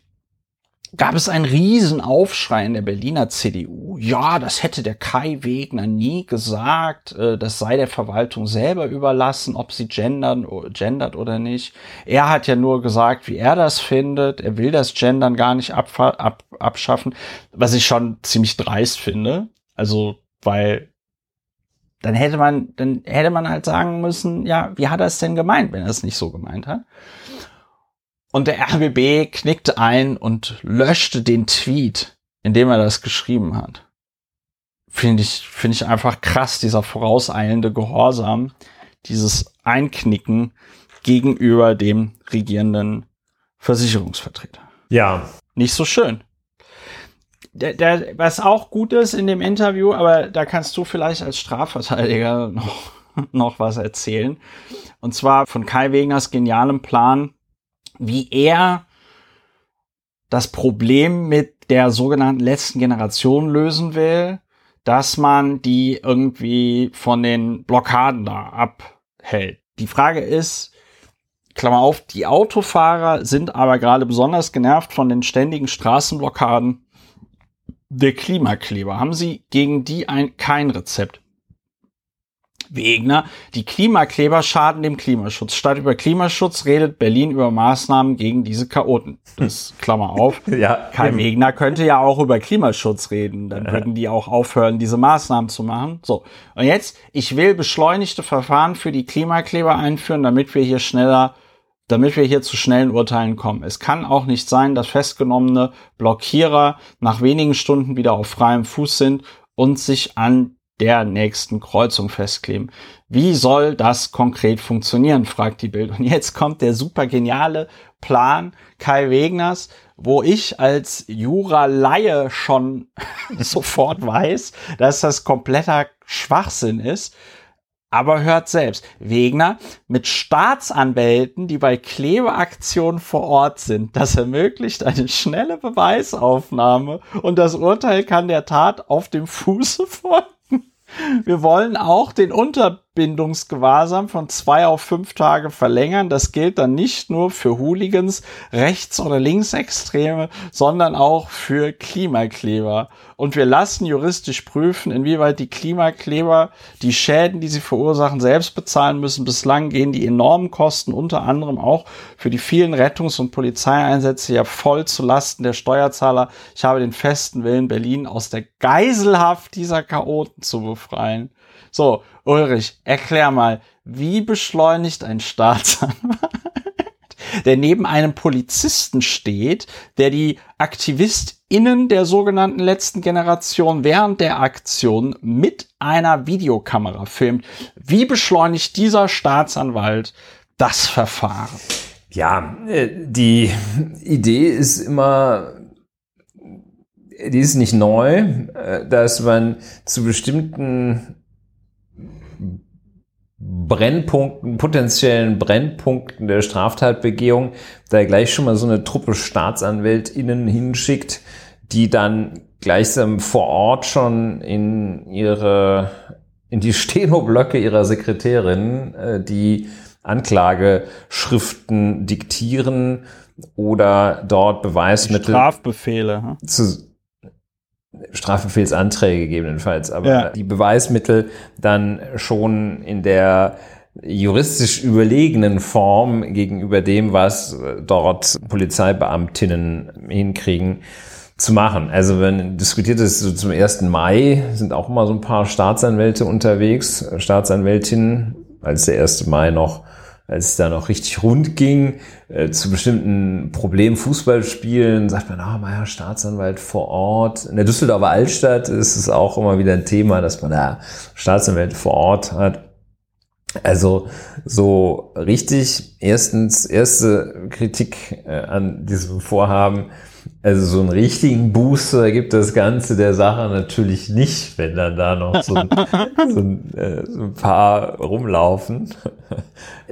gab es einen riesen Aufschrei in der Berliner CDU. Ja, das hätte der Kai Wegner nie gesagt. Äh, das sei der Verwaltung selber überlassen, ob sie gendern, gendert oder nicht. Er hat ja nur gesagt, wie er das findet. Er will das Gendern gar nicht ab, ab, abschaffen, was ich schon ziemlich dreist finde. Also, weil dann hätte man, dann hätte man halt sagen müssen, ja, wie hat er es denn gemeint, wenn er es nicht so gemeint hat? Und der RBB knickte ein und löschte den Tweet, in dem er das geschrieben hat. Finde ich, finde ich einfach krass, dieser vorauseilende Gehorsam, dieses Einknicken gegenüber dem regierenden Versicherungsvertreter. Ja. Nicht so schön der, der, was auch gut ist in dem Interview, aber da kannst du vielleicht als Strafverteidiger noch, noch was erzählen. Und zwar von Kai Wegners genialem Plan, wie er das Problem mit der sogenannten letzten Generation lösen will, dass man die irgendwie von den Blockaden da abhält. Die Frage ist, Klammer auf, die Autofahrer sind aber gerade besonders genervt von den ständigen Straßenblockaden der Klimakleber. Haben Sie gegen die ein, kein Rezept? Wegner, die Klimakleber schaden dem Klimaschutz. Statt über Klimaschutz redet Berlin über Maßnahmen gegen diese Chaoten. Das Klammer auf. Ja, Kai eben. Wegner könnte ja auch über Klimaschutz reden. Dann würden die auch aufhören, diese Maßnahmen zu machen. So. Und jetzt, ich will beschleunigte Verfahren für die Klimakleber einführen, damit wir hier schneller damit wir hier zu schnellen Urteilen kommen. Es kann auch nicht sein, dass festgenommene Blockierer nach wenigen Stunden wieder auf freiem Fuß sind und sich an der nächsten Kreuzung festkleben. Wie soll das konkret funktionieren, fragt die Bild. Und jetzt kommt der super geniale Plan Kai Wegners, wo ich als Jura-Laie schon sofort weiß, dass das kompletter Schwachsinn ist. Aber hört selbst, Wegner mit Staatsanwälten, die bei Klebeaktionen vor Ort sind. Das ermöglicht eine schnelle Beweisaufnahme und das Urteil kann der Tat auf dem Fuße folgen. Wir wollen auch den Unterbindungsgewahrsam von zwei auf fünf Tage verlängern. Das gilt dann nicht nur für Hooligans, Rechts- oder Linksextreme, sondern auch für Klimakleber. Und wir lassen juristisch prüfen, inwieweit die Klimakleber die Schäden, die sie verursachen, selbst bezahlen müssen. Bislang gehen die enormen Kosten unter anderem auch für die vielen Rettungs- und Polizeieinsätze ja voll zu Lasten der Steuerzahler. Ich habe den festen Willen, Berlin aus der Geiselhaft dieser Chaoten zu befreien. So, Ulrich, erklär mal, wie beschleunigt ein Staatsanwalt, der neben einem Polizisten steht, der die AktivistInnen der sogenannten letzten Generation während der Aktion mit einer Videokamera filmt. Wie beschleunigt dieser Staatsanwalt das Verfahren? Ja, äh, die Idee ist immer, die ist nicht neu, äh, dass man zu bestimmten Brennpunkten, potenziellen Brennpunkten der Straftatbegehung, da gleich schon mal so eine Truppe StaatsanwältInnen hinschickt, die dann gleichsam vor Ort schon in ihre, in die Stenoblöcke ihrer Sekretärin, äh, die Anklageschriften diktieren oder dort Beweismittel Strafbefehle. hm? zu Strafbefehlsanträge gegebenenfalls, aber Ja. die Beweismittel dann schon in der juristisch überlegenen Form gegenüber dem, was dort Polizeibeamtinnen hinkriegen, zu machen. Also wenn diskutiert ist, so zum 1. Mai sind auch immer so ein paar Staatsanwälte unterwegs, Staatsanwältinnen, als der 1. Mai noch als es da noch richtig rund ging, äh, zu bestimmten Problemen Fußballspielen, sagt man, ah, mein Herr Staatsanwalt vor Ort. In der Düsseldorfer Altstadt ist es auch immer wieder ein Thema, dass man da Staatsanwälte vor Ort hat. Also so richtig, erstens, erste Kritik äh, an diesem Vorhaben, also so einen richtigen Booster gibt das Ganze der Sache natürlich nicht, wenn dann da noch so ein, so ein, äh, so ein paar rumlaufen.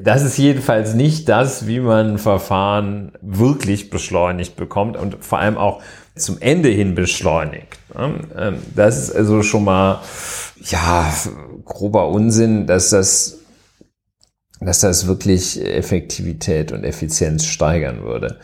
Das ist jedenfalls nicht das, wie man ein Verfahren wirklich beschleunigt bekommt und vor allem auch zum Ende hin beschleunigt. ne? Ähm, Das ist also schon mal, ja, grober Unsinn, dass das dass das wirklich Effektivität und Effizienz steigern würde.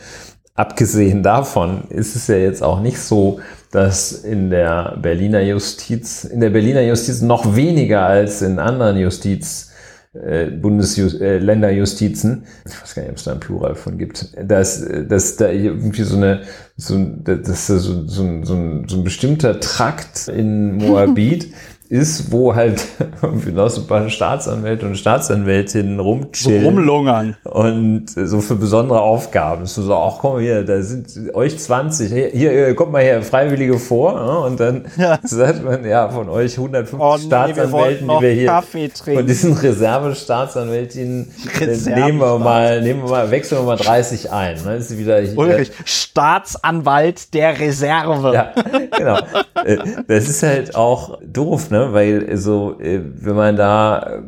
Abgesehen davon ist es ja jetzt auch nicht so, dass in der Berliner Justiz, in der Berliner Justiz noch weniger als in anderen Justiz, äh, Bundesjust, äh, ich weiß gar nicht, ob es da ein Plural von gibt, dass, dass da irgendwie so eine, so, dass da so, so, ein, so, ein, so ein bestimmter Trakt in Moabit ist, wo halt irgendwie noch so ein paar Staatsanwälte und Staatsanwältinnen So rumchillen. rumlungern. Und so für besondere Aufgaben. So, so, ach komm hier, da sind euch 20, hier, hier kommt mal hier Freiwillige vor. Ne? Und dann Ja. sagt man, ja, von euch 150 Oh nee, wir Staatsanwälten, noch die wir hier Kaffee von diesen Reservestaatsanwältinnen äh, nehmen wir mal, nehmen wir mal, wechseln wir mal 30 ein. Dann ist sie wieder hier. Ulrich, Staatsanwalt der Reserve. Ja, genau. Äh, Das ist halt auch doof, ne? Weil so, äh, wenn man da äh,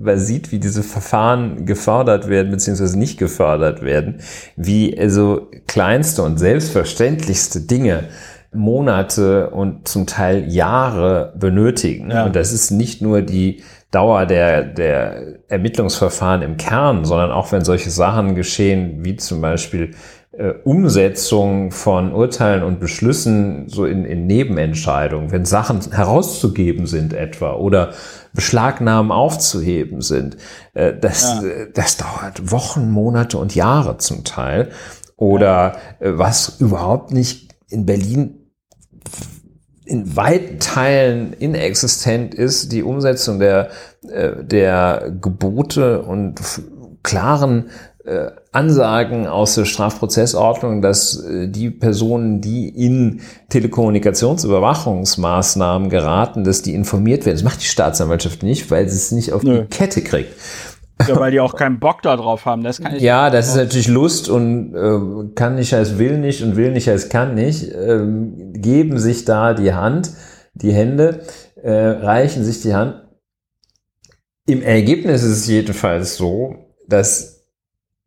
mal sieht, wie diese Verfahren gefördert werden, beziehungsweise nicht gefördert werden, wie also kleinste und selbstverständlichste Dinge Monate und zum Teil Jahre benötigen. Ja. Und das ist nicht nur die Dauer der, der Ermittlungsverfahren im Kern, sondern auch wenn solche Sachen geschehen, wie zum Beispiel äh, Umsetzung von Urteilen und Beschlüssen so in, in Nebenentscheidungen, wenn Sachen herauszugeben sind etwa oder Beschlagnahmen aufzuheben sind, äh, das, ja. Äh, das dauert Wochen, Monate und Jahre zum Teil. Oder ja. was überhaupt nicht in Berlin in weiten Teilen inexistent ist, die Umsetzung der, der Gebote und klaren äh, Ansagen aus der Strafprozessordnung, dass äh, die Personen, die in Telekommunikationsüberwachungsmaßnahmen geraten, dass die informiert werden. Das macht die Staatsanwaltschaft nicht, weil sie es nicht auf Nö. die Kette kriegt. Ja, weil die auch keinen Bock darauf haben. Das kann ich ja, das ist natürlich Lust und äh, kann nicht als will nicht und will nicht als kann nicht. Ähm, geben sich da die Hand, die Hände, äh, reichen sich die Hand. Im Ergebnis ist es jedenfalls so, dass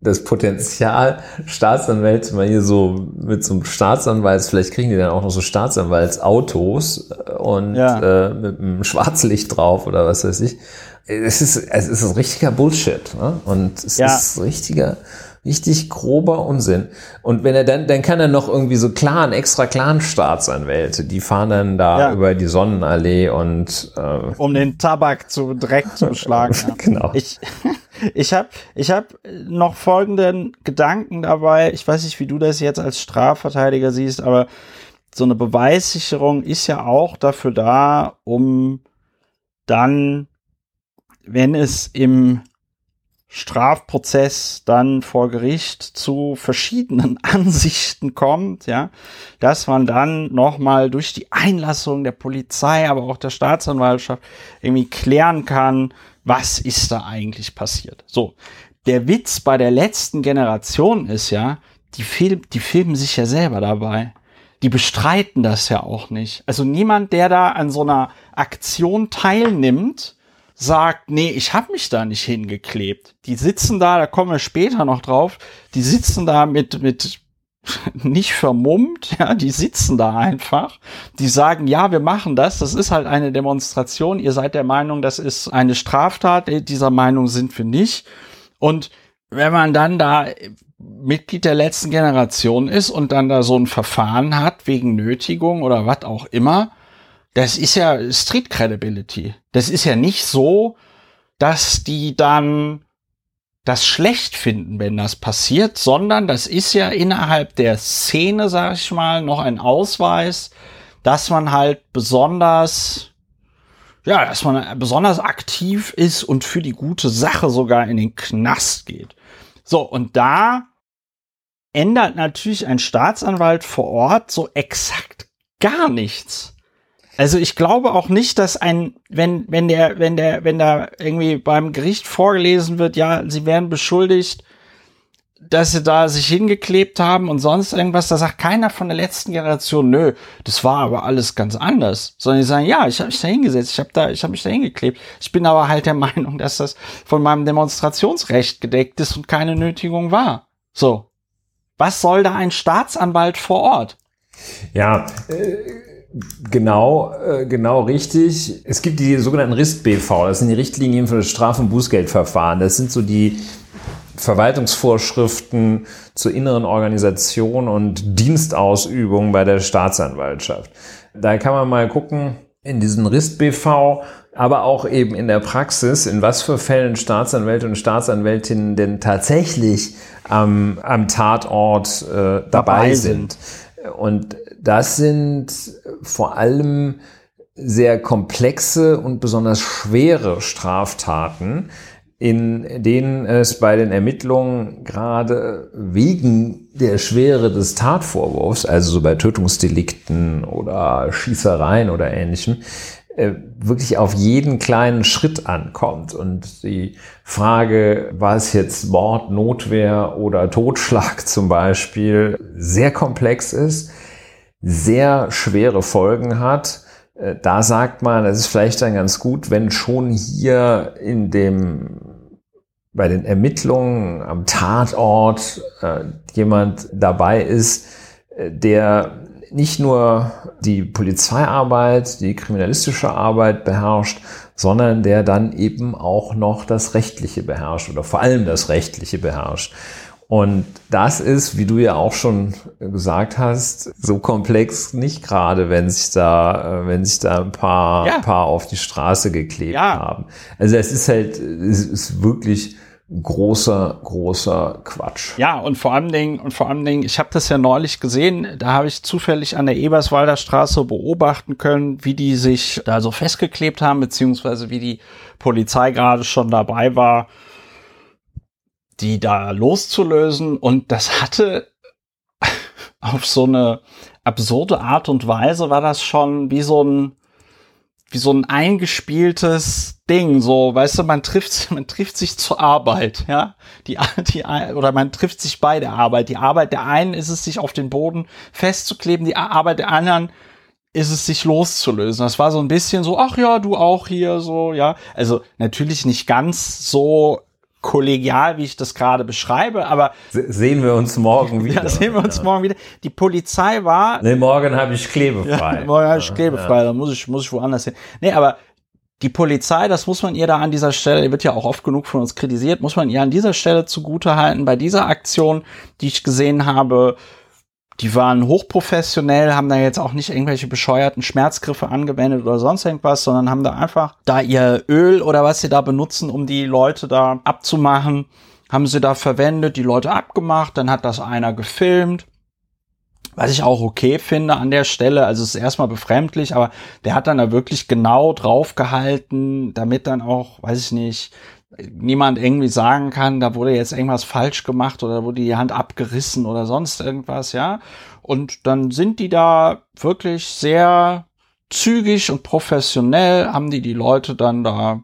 das Potenzial, Staatsanwälte mal hier so mit so einem Staatsanwalts, vielleicht kriegen die dann auch noch so Staatsanwaltsautos äh, und ja. äh, mit einem Schwarzlicht drauf oder was weiß ich. Es ist, es ist ein richtiger Bullshit. Ne? Und es ja. ist richtiger, richtig grober Unsinn. Und wenn er dann, dann kann er noch irgendwie so Clan, extra Clan-Staatsanwälte, die fahren dann da ja. über die Sonnenallee und äh, um den Tabak zu Dreck zu schlagen. genau. Ich, ich habe ich hab noch folgenden Gedanken dabei. Ich weiß nicht, wie du das jetzt als Strafverteidiger siehst, aber so eine Beweissicherung ist ja auch dafür da, um dann, wenn es im Strafprozess dann vor Gericht zu verschiedenen Ansichten kommt, ja, dass man dann nochmal durch die Einlassung der Polizei, aber auch der Staatsanwaltschaft irgendwie klären kann, was ist da eigentlich passiert. So. Der Witz bei der letzten Generation ist ja, die, film, die filmen sich ja selber dabei. Die bestreiten das ja auch nicht. Also niemand, der da an so einer Aktion teilnimmt, sagt, nee, ich habe mich da nicht hingeklebt. Die sitzen da, da kommen wir später noch drauf, die sitzen da mit, mit nicht vermummt, ja, die sitzen da einfach, die sagen, ja, wir machen das, das ist halt eine Demonstration, ihr seid der Meinung, das ist eine Straftat, äh, dieser Meinung sind wir nicht. Und wenn man dann da Mitglied der letzten Generation ist und dann da so ein Verfahren hat wegen Nötigung oder was auch immer, das ist ja Street Credibility. Das ist ja nicht so, dass die dann das schlecht finden, wenn das passiert, sondern das ist ja innerhalb der Szene, sag ich mal, noch ein Ausweis, dass man halt besonders, ja, dass man besonders aktiv ist und für die gute Sache sogar in den Knast geht. So, und da ändert natürlich ein Staatsanwalt vor Ort so exakt gar nichts. Also ich glaube auch nicht, dass ein, wenn, wenn der, wenn der, wenn da irgendwie beim Gericht vorgelesen wird, ja, sie werden beschuldigt, dass sie da sich hingeklebt haben und sonst irgendwas, da sagt keiner von der letzten Generation, nö, das war aber alles ganz anders. Sondern die sagen, ja, ich habe mich da hingesetzt, ich habe da, ich habe mich da hingeklebt. Ich bin aber halt der Meinung, dass das von meinem Demonstrationsrecht gedeckt ist und keine Nötigung war. So. Was soll da ein Staatsanwalt vor Ort? Ja, äh Genau, äh, genau richtig. Es gibt die sogenannten RIST-BV, das sind die Richtlinien für das Straf- und Bußgeldverfahren. Das sind so die Verwaltungsvorschriften zur inneren Organisation und Dienstausübung bei der Staatsanwaltschaft. Da kann man mal gucken, in diesen RIST-BV, aber auch eben in der Praxis, in was für Fällen Staatsanwälte und Staatsanwältinnen denn tatsächlich am, am Tatort äh, dabei, dabei sind. sind. Und das sind vor allem sehr komplexe und besonders schwere Straftaten, in denen es bei den Ermittlungen gerade wegen der Schwere des Tatvorwurfs, also so bei Tötungsdelikten oder Schießereien oder ähnlichem, äh, wirklich auf jeden kleinen Schritt ankommt. Und die Frage, war es jetzt Mord, Notwehr oder Totschlag zum Beispiel, sehr komplex ist sehr schwere Folgen hat. Äh, da sagt man, es ist vielleicht dann ganz gut, wenn schon hier in dem bei den Ermittlungen am Tatort äh, jemand dabei ist, äh, der nicht nur die Polizeiarbeit, die kriminalistische Arbeit beherrscht, sondern der dann eben auch noch das Rechtliche beherrscht oder vor allem das Rechtliche beherrscht. Und das ist, wie du ja auch schon gesagt hast, so komplex nicht gerade, wenn sich da, äh, wenn sich da ein paar, ja. paar auf die Straße geklebt ja. haben. Also es ist halt, es ist wirklich großer, großer Quatsch. Ja, und vor allen Dingen, und vor allen Dingen, ich habe das ja neulich gesehen, da habe ich zufällig an der Eberswalder Straße beobachten können, wie die sich da so festgeklebt haben, beziehungsweise wie die Polizei gerade schon dabei war, die da loszulösen. Und das hatte auf so eine absurde Art und Weise war das schon wie so ein, wie so ein eingespieltes Ding, so, weißt du, man trifft, man trifft sich zur Arbeit, ja, die, die, oder man trifft sich bei der Arbeit. Die Arbeit der einen ist es, sich auf den Boden festzukleben, die Arbeit der anderen ist es, sich loszulösen. Das war so ein bisschen so, ach ja, du auch hier, so, ja. Also natürlich nicht ganz so kollegial, wie ich das gerade beschreibe, aber sehen wir uns morgen wieder. Ja, sehen wir uns ja. morgen wieder. Die Polizei war. Nee, morgen habe ich klebefrei. Ja, morgen habe ich klebefrei, ja. dann muss ich muss ich woanders hin. Nee, aber die Polizei, das muss man ihr da an dieser Stelle, die wird ja auch oft genug von uns kritisiert, muss man ihr an dieser Stelle zugute halten. Bei dieser Aktion, die ich gesehen habe, die waren hochprofessionell, haben da jetzt auch nicht irgendwelche bescheuerten Schmerzgriffe angewendet oder sonst irgendwas, sondern haben da einfach da ihr Öl oder was sie da benutzen, um die Leute da abzumachen, haben sie da verwendet, die Leute abgemacht, dann hat das einer gefilmt. Was ich auch okay finde an der Stelle, also es ist erstmal befremdlich, aber der hat dann da wirklich genau drauf gehalten, damit dann auch, weiß ich nicht, niemand irgendwie sagen kann, da wurde jetzt irgendwas falsch gemacht oder wurde die Hand abgerissen oder sonst irgendwas, ja. Und dann sind die da wirklich sehr zügig und professionell, haben die die Leute dann da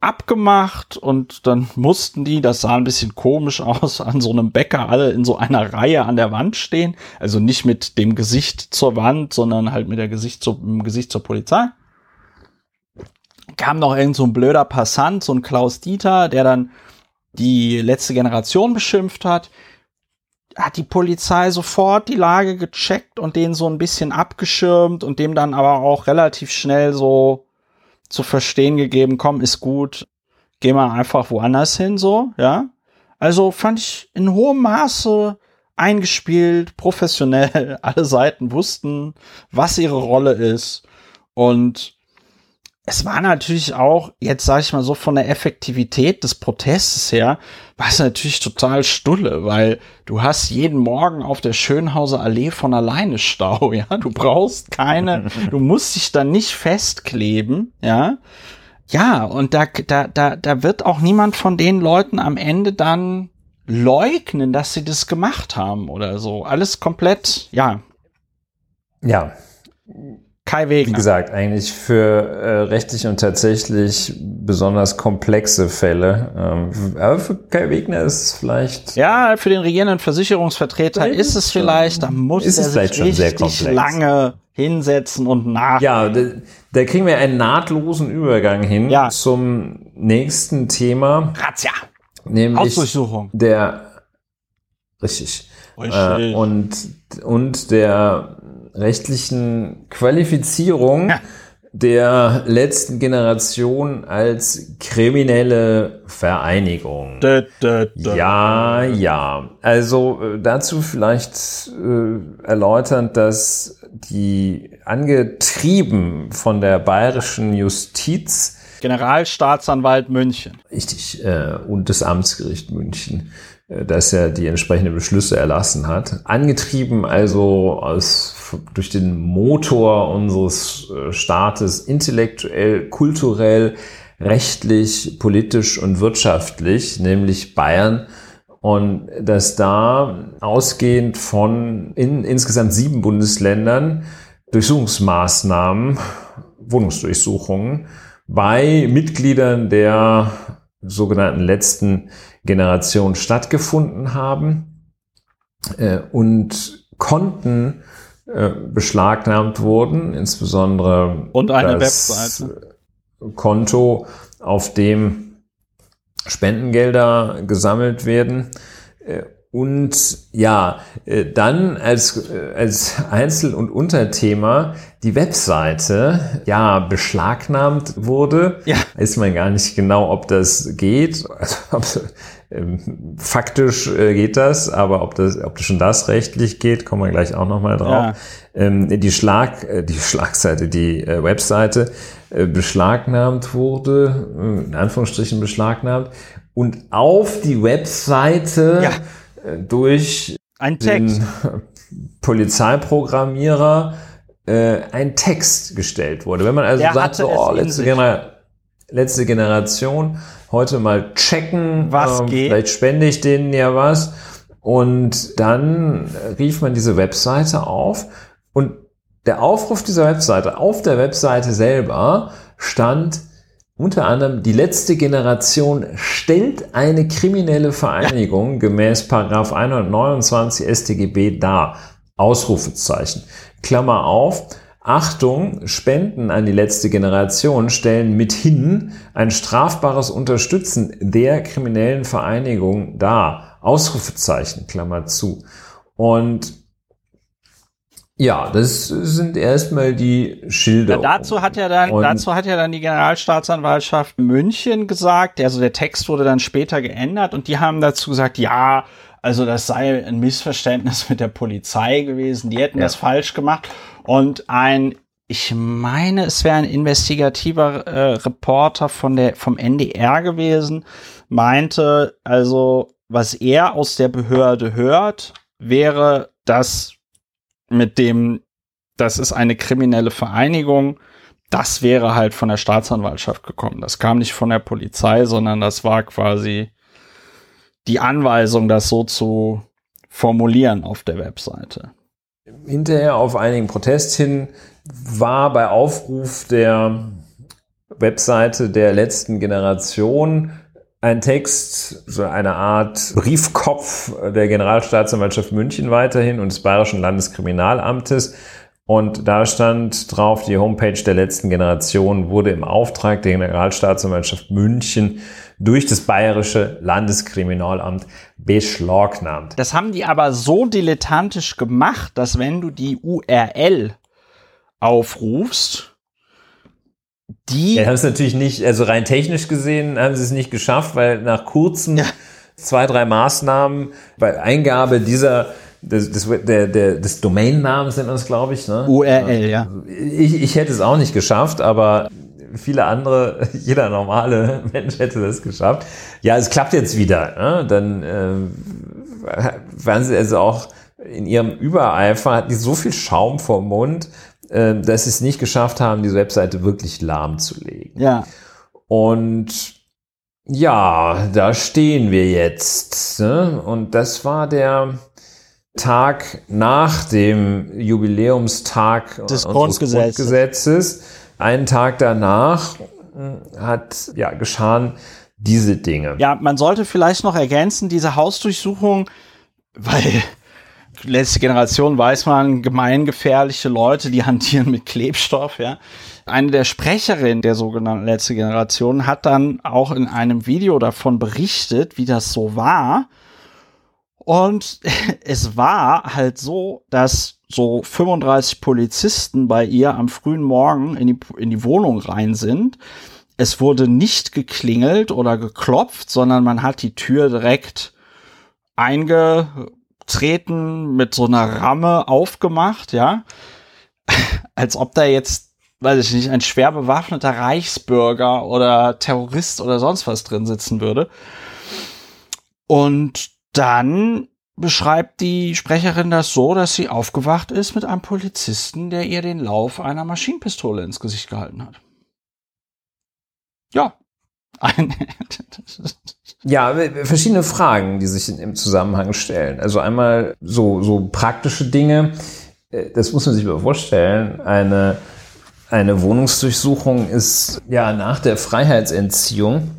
abgemacht und dann mussten die, das sah ein bisschen komisch aus, an so einem Bäcker alle in so einer Reihe an der Wand stehen. Also nicht mit dem Gesicht zur Wand, sondern halt mit der Gesicht zur, dem Gesicht zur Polizei kam noch irgend so ein blöder Passant, so ein Klaus Dieter, der dann die letzte Generation beschimpft hat, hat die Polizei sofort die Lage gecheckt und den so ein bisschen abgeschirmt und dem dann aber auch relativ schnell so zu verstehen gegeben, komm, ist gut, geh mal einfach woanders hin, so, ja. Also fand ich in hohem Maße eingespielt, professionell, alle Seiten wussten, was ihre Rolle ist. Und es war natürlich auch, jetzt sage ich mal so, von der Effektivität des Protestes her, war es natürlich total stulle, weil du hast jeden Morgen auf der Schönhauser Allee von alleine Stau, ja. Du brauchst keine, du musst dich da nicht festkleben, ja. Ja, und da, da, da, da wird auch niemand von den Leuten am Ende dann leugnen, dass sie das gemacht haben oder so. Alles komplett, ja. Ja Kai Wegner. Wie gesagt, eigentlich für äh, rechtlich und tatsächlich besonders komplexe Fälle. Ähm, aber für Kai Wegner ist es vielleicht. Ja, für den regierenden Versicherungsvertreter ist es vielleicht, da muss ist er sich richtig lange hinsetzen und nach. Ja, da, da, kriegen wir einen nahtlosen Übergang hin ja. zum nächsten Thema. Razzia. Nämlich Hausdurchsuchung. Der, richtig. richtig. Äh, und, und der rechtlichen Qualifizierung ja. der letzten Generation als kriminelle Vereinigung. Da, da, da. Ja, ja. Also äh, dazu vielleicht äh, erläuternd, dass die angetrieben von der bayerischen Justiz Generalstaatsanwalt München. Richtig, äh, und das Amtsgericht München dass er die entsprechenden Beschlüsse erlassen hat. Angetrieben also aus, durch den Motor unseres äh, Staates intellektuell, kulturell, rechtlich, politisch und wirtschaftlich, nämlich Bayern. Und dass da ausgehend von in insgesamt sieben Bundesländern Durchsuchungsmaßnahmen, Wohnungsdurchsuchungen bei Mitgliedern der sogenannten letzten Generation stattgefunden haben äh, und Konten äh, beschlagnahmt wurden, insbesondere und eine Webseite. Konto, auf dem Spendengelder gesammelt werden. Äh, und ja, äh, dann als, äh, als Einzel- und Unterthema die Webseite ja beschlagnahmt wurde. Ja. Weiß man gar nicht genau, ob das geht. Also, faktisch äh, geht das, aber ob das, ob das schon das rechtlich geht, kommen wir gleich auch nochmal drauf. Ja. Ähm, die Schlag, äh, die Schlagseite, die äh, Webseite beschlagnahmt wurde, in Anführungsstrichen beschlagnahmt, und auf die Webseite ja. Durch ein Text. den Polizeiprogrammierer ein Text gestellt wurde. Wenn man also Der sagt, so, oh, letzte, Genera letzte Generation, heute mal checken, was ähm, geht. vielleicht spende ich denen ja was. Und dann rief man diese Webseite auf und der Aufruf dieser Webseite, auf der Webseite selber stand unter anderem, die letzte Generation stellt eine kriminelle Vereinigung ja. gemäß Paragraph 129 StGB dar. Ausrufezeichen. Klammer auf. Achtung, Spenden an die letzte Generation stellen mithin ein strafbares Unterstützen der kriminellen Vereinigung dar. Ausrufezeichen, Klammer zu. Und ja, das sind erstmal die Schilder. Ja, dazu hat ja dann, Und dazu hat ja dann die Generalstaatsanwaltschaft München gesagt, also der Text wurde dann später geändert und die haben dazu gesagt, ja, also das sei ein Missverständnis mit der Polizei gewesen. Die hätten ja. das falsch gemacht. Und ein, ich meine, es wäre ein investigativer äh, Reporter von der, vom NDR gewesen, meinte, also was er aus der Behörde hört, wäre, dass mit dem, das ist eine kriminelle Vereinigung, das wäre halt von der Staatsanwaltschaft gekommen. Das kam nicht von der Polizei, sondern das war quasi die Anweisung, das so zu formulieren auf der Webseite. Hinterher auf einigen Protest hin war bei Aufruf der Webseite der letzten Generation ein Text, so eine Art Briefkopf der Generalstaatsanwaltschaft München weiterhin und des Bayerischen Landeskriminalamtes. Und da stand drauf, die Homepage der letzten Generation wurde im Auftrag der Generalstaatsanwaltschaft München durch das bayerische Landeskriminalamt beschlagnahmt. Das haben die aber so dilettantisch gemacht, dass wenn du die URL aufrufst, die. Ja, haben es natürlich nicht, also rein technisch gesehen haben sie es nicht geschafft, weil nach kurzen ja. zwei, drei Maßnahmen bei Eingabe dieser des, des, der, der, des Domainnamens sind uns, glaube ich. Ne? URL, ja. Ich, ich hätte es auch nicht geschafft, aber viele andere, jeder normale Mensch hätte das geschafft. Ja, es klappt jetzt wieder. Ne? Dann äh, waren sie also auch in ihrem Übereifer, hatten die so viel Schaum vom Mund, äh, dass sie es nicht geschafft haben, diese Webseite wirklich lahmzulegen. Ja. Und ja, da stehen wir jetzt. Ne? Und das war der Tag nach dem Jubiläumstag des Grundgesetzes. Grundgesetzes einen Tag danach äh, hat, ja, geschahen diese Dinge. Ja, man sollte vielleicht noch ergänzen, diese Hausdurchsuchung, weil letzte Generation weiß man, gemeingefährliche Leute, die hantieren mit Klebstoff, ja. Eine der Sprecherinnen der sogenannten letzte Generation hat dann auch in einem Video davon berichtet, wie das so war. Und es war halt so, dass so 35 Polizisten bei ihr am frühen Morgen in die, in die Wohnung rein sind. Es wurde nicht geklingelt oder geklopft, sondern man hat die Tür direkt eingetreten, mit so einer Ramme aufgemacht, ja. Als ob da jetzt, weiß ich nicht, ein schwer bewaffneter Reichsbürger oder Terrorist oder sonst was drin sitzen würde. Und dann beschreibt die Sprecherin das so, dass sie aufgewacht ist mit einem Polizisten, der ihr den Lauf einer Maschinenpistole ins Gesicht gehalten hat. Ja. ja, verschiedene Fragen, die sich im Zusammenhang stellen. Also einmal so, so praktische Dinge. Äh, das muss man sich mal vorstellen. Eine, eine Wohnungsdurchsuchung ist ja nach der Freiheitsentziehung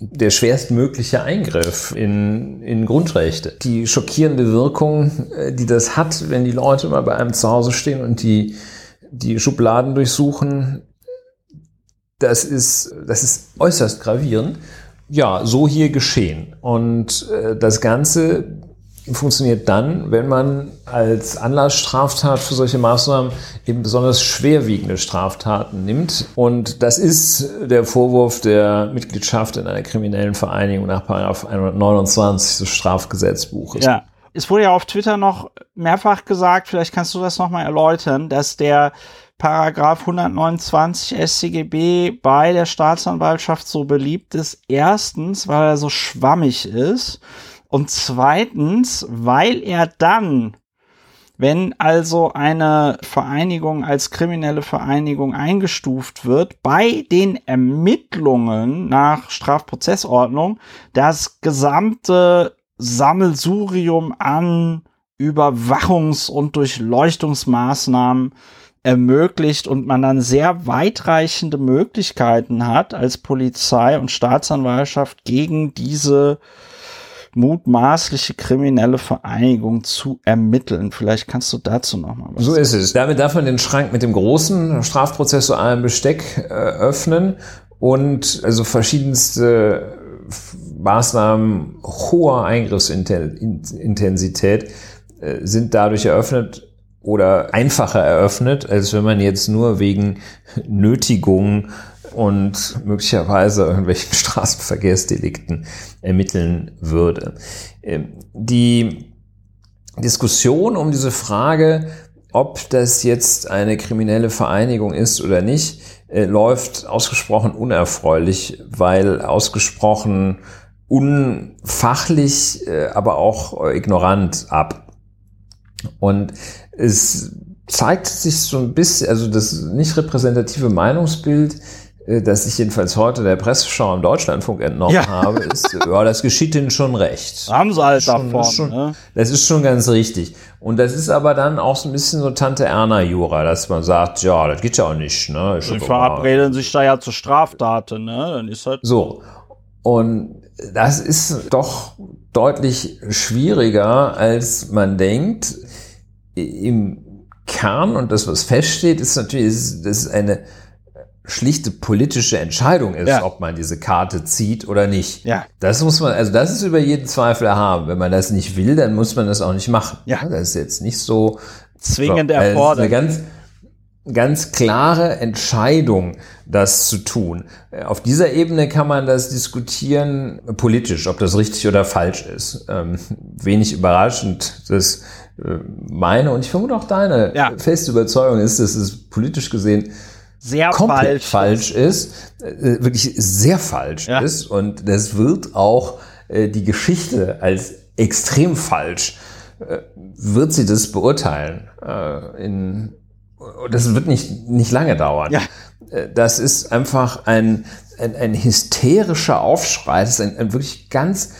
der schwerstmögliche Eingriff in, in Grundrechte. Die schockierende Wirkung, äh, die das hat, wenn die Leute mal bei einem zu Hause stehen und die, die Schubladen durchsuchen, das ist, das ist äußerst gravierend. Ja, so hier geschehen. Und äh, das Ganze funktioniert dann, wenn man als Anlassstraftat für solche Maßnahmen eben besonders schwerwiegende Straftaten nimmt. Und das ist der Vorwurf der Mitgliedschaft in einer kriminellen Vereinigung nach 129 des Strafgesetzbuches. Ja. Es wurde ja auf Twitter noch mehrfach gesagt, vielleicht kannst du das nochmal erläutern, dass der Paragraph 129 StGB bei der Staatsanwaltschaft so beliebt ist. Erstens, weil er so schwammig ist und zweitens, weil er dann, wenn also eine Vereinigung als kriminelle Vereinigung eingestuft wird, bei den Ermittlungen nach Strafprozessordnung das gesamte Sammelsurium an Überwachungs- und Durchleuchtungsmaßnahmen ermöglicht und man dann sehr weitreichende Möglichkeiten hat als Polizei und Staatsanwaltschaft gegen diese mutmaßliche kriminelle Vereinigung zu ermitteln. Vielleicht kannst du dazu noch mal was So ist es. Damit darf man den Schrank mit dem großen strafprozessualen Besteck äh, öffnen und also verschiedenste Maßnahmen hoher Eingriffsintensität äh, sind dadurch eröffnet oder einfacher eröffnet, als wenn man jetzt nur wegen Nötigung und möglicherweise irgendwelchen Straßenverkehrsdelikten ermitteln würde. Ähm, die Diskussion um diese Frage, ob das jetzt eine kriminelle Vereinigung ist oder nicht, äh, läuft ausgesprochen unerfreulich, weil ausgesprochen unfachlich, äh, aber auch ignorant ab. Und es zeigt sich so ein bisschen, also das nicht repräsentative Meinungsbild äh, das ich jedenfalls heute der Presseschau im Deutschlandfunk entnommen ja. habe, ist, ja, das geschieht ihnen schon recht. Haben sie halt schon, davon. Schon, ne? Das ist schon ganz richtig. Und das ist aber dann auch so ein bisschen so Tante Erna-Jura, dass man sagt, ja, das geht ja auch nicht. Ne? Sie verabreden sich da ja zur Straftaten, ne? Dann ist halt so. Und das ist doch deutlich schwieriger, als man denkt. Im Kern und das, was feststeht, ist natürlich, das ist eine schlichte politische Entscheidung ist, ja. ob man diese Karte zieht oder nicht. Ja. Das muss man, also das ist über jeden Zweifel erhaben. Wenn man das nicht will, dann muss man das auch nicht machen. Ja. Das ist jetzt nicht so zwingend erfordert. Eine ganz, ganz klare Entscheidung, das zu tun. Auf dieser Ebene kann man das diskutieren politisch, ob das richtig oder falsch ist. Ähm, wenig überraschend, dass äh, meine und ich vermute auch deine ja. feste Überzeugung ist, dass es politisch gesehen sehr komplett falsch, falsch ist, äh, wirklich sehr falsch ja. ist und das wird auch äh, die Geschichte als extrem falsch äh, wird sie das beurteilen. Äh, in, das wird nicht, nicht lange dauern. Ja. Äh, das ist einfach ein, ein, ein hysterischer Aufschrei. Das ist ein, ein wirklich ganz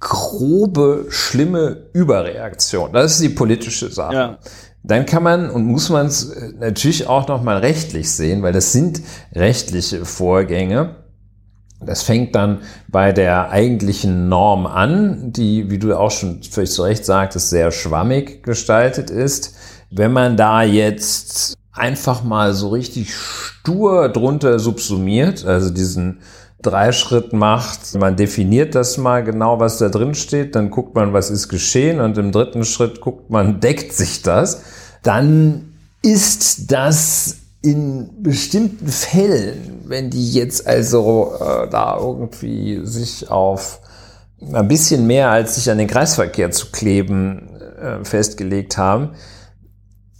grobe, schlimme Überreaktion. Das ist die politische Sache. Ja. Dann kann man und muss man es äh, natürlich auch nochmal rechtlich sehen, weil das sind rechtliche Vorgänge. Das fängt dann bei der eigentlichen Norm an, die, wie du auch schon völlig zu Recht sagtest, sehr schwammig gestaltet ist. Wenn man da jetzt einfach mal so richtig stur drunter subsumiert, also diesen drei Schritt macht, man definiert das mal genau, was da drin steht, dann guckt man, was ist geschehen und im dritten Schritt guckt man, deckt sich das, dann ist das in bestimmten Fällen, wenn die jetzt also äh, da irgendwie sich auf ein bisschen mehr als sich an den Kreisverkehr zu kleben äh, festgelegt haben,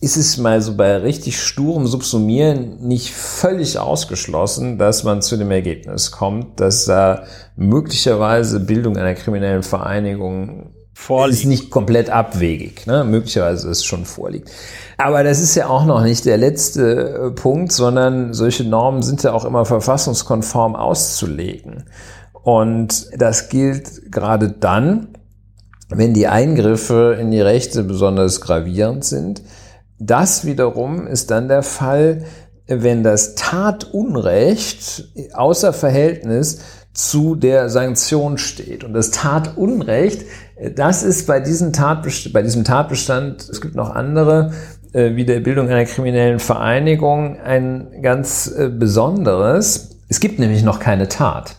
ist es mal so bei richtig sturem Subsumieren nicht völlig ausgeschlossen, dass man zu dem Ergebnis kommt, dass äh, möglicherweise Bildung einer kriminellen Vereinigung vorliegt. ist nicht komplett abwegig. Ne? Möglicherweise es schon vorliegt. Aber das ist ja auch noch nicht der letzte äh, Punkt, sondern solche Normen sind ja auch immer verfassungskonform auszulegen. Und das gilt gerade dann, wenn die Eingriffe in die Rechte besonders gravierend sind das wiederum ist dann der Fall, wenn das Tatunrecht außer Verhältnis zu der Sanktion steht. Und das Tatunrecht, das ist bei diesem Tatbestand, bei diesem Tatbestand es gibt noch andere, äh, wie der Bildung einer kriminellen Vereinigung, ein ganz äh, besonderes. Es gibt nämlich noch keine Tat.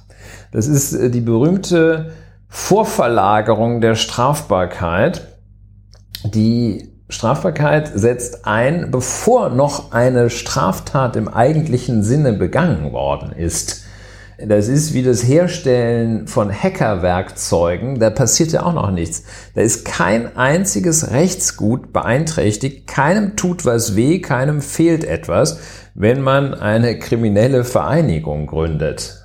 Das ist äh, die berühmte Vorverlagerung der Strafbarkeit. Die Strafbarkeit setzt ein, bevor noch eine Straftat im eigentlichen Sinne begangen worden ist. Das ist wie das Herstellen von Hackerwerkzeugen. Da passiert ja auch noch nichts. Da ist kein einziges Rechtsgut beeinträchtigt. Keinem tut was weh, keinem fehlt etwas, wenn man eine kriminelle Vereinigung gründet.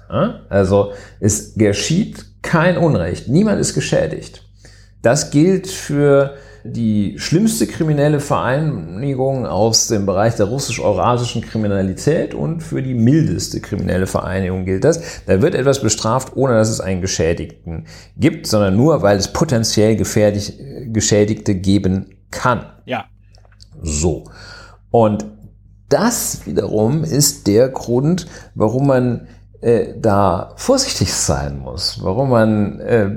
Also es geschieht kein Unrecht. Niemand ist geschädigt. Das gilt für die schlimmste kriminelle Vereinigung aus dem Bereich der russisch-eurasischen Kriminalität und für die mildeste kriminelle Vereinigung gilt das. Da wird etwas bestraft, ohne dass es einen Geschädigten gibt, sondern nur, weil es potenziell gefährlich, Geschädigte geben kann. Ja. So. Und das wiederum ist der Grund, warum man äh, da vorsichtig sein muss, warum man äh,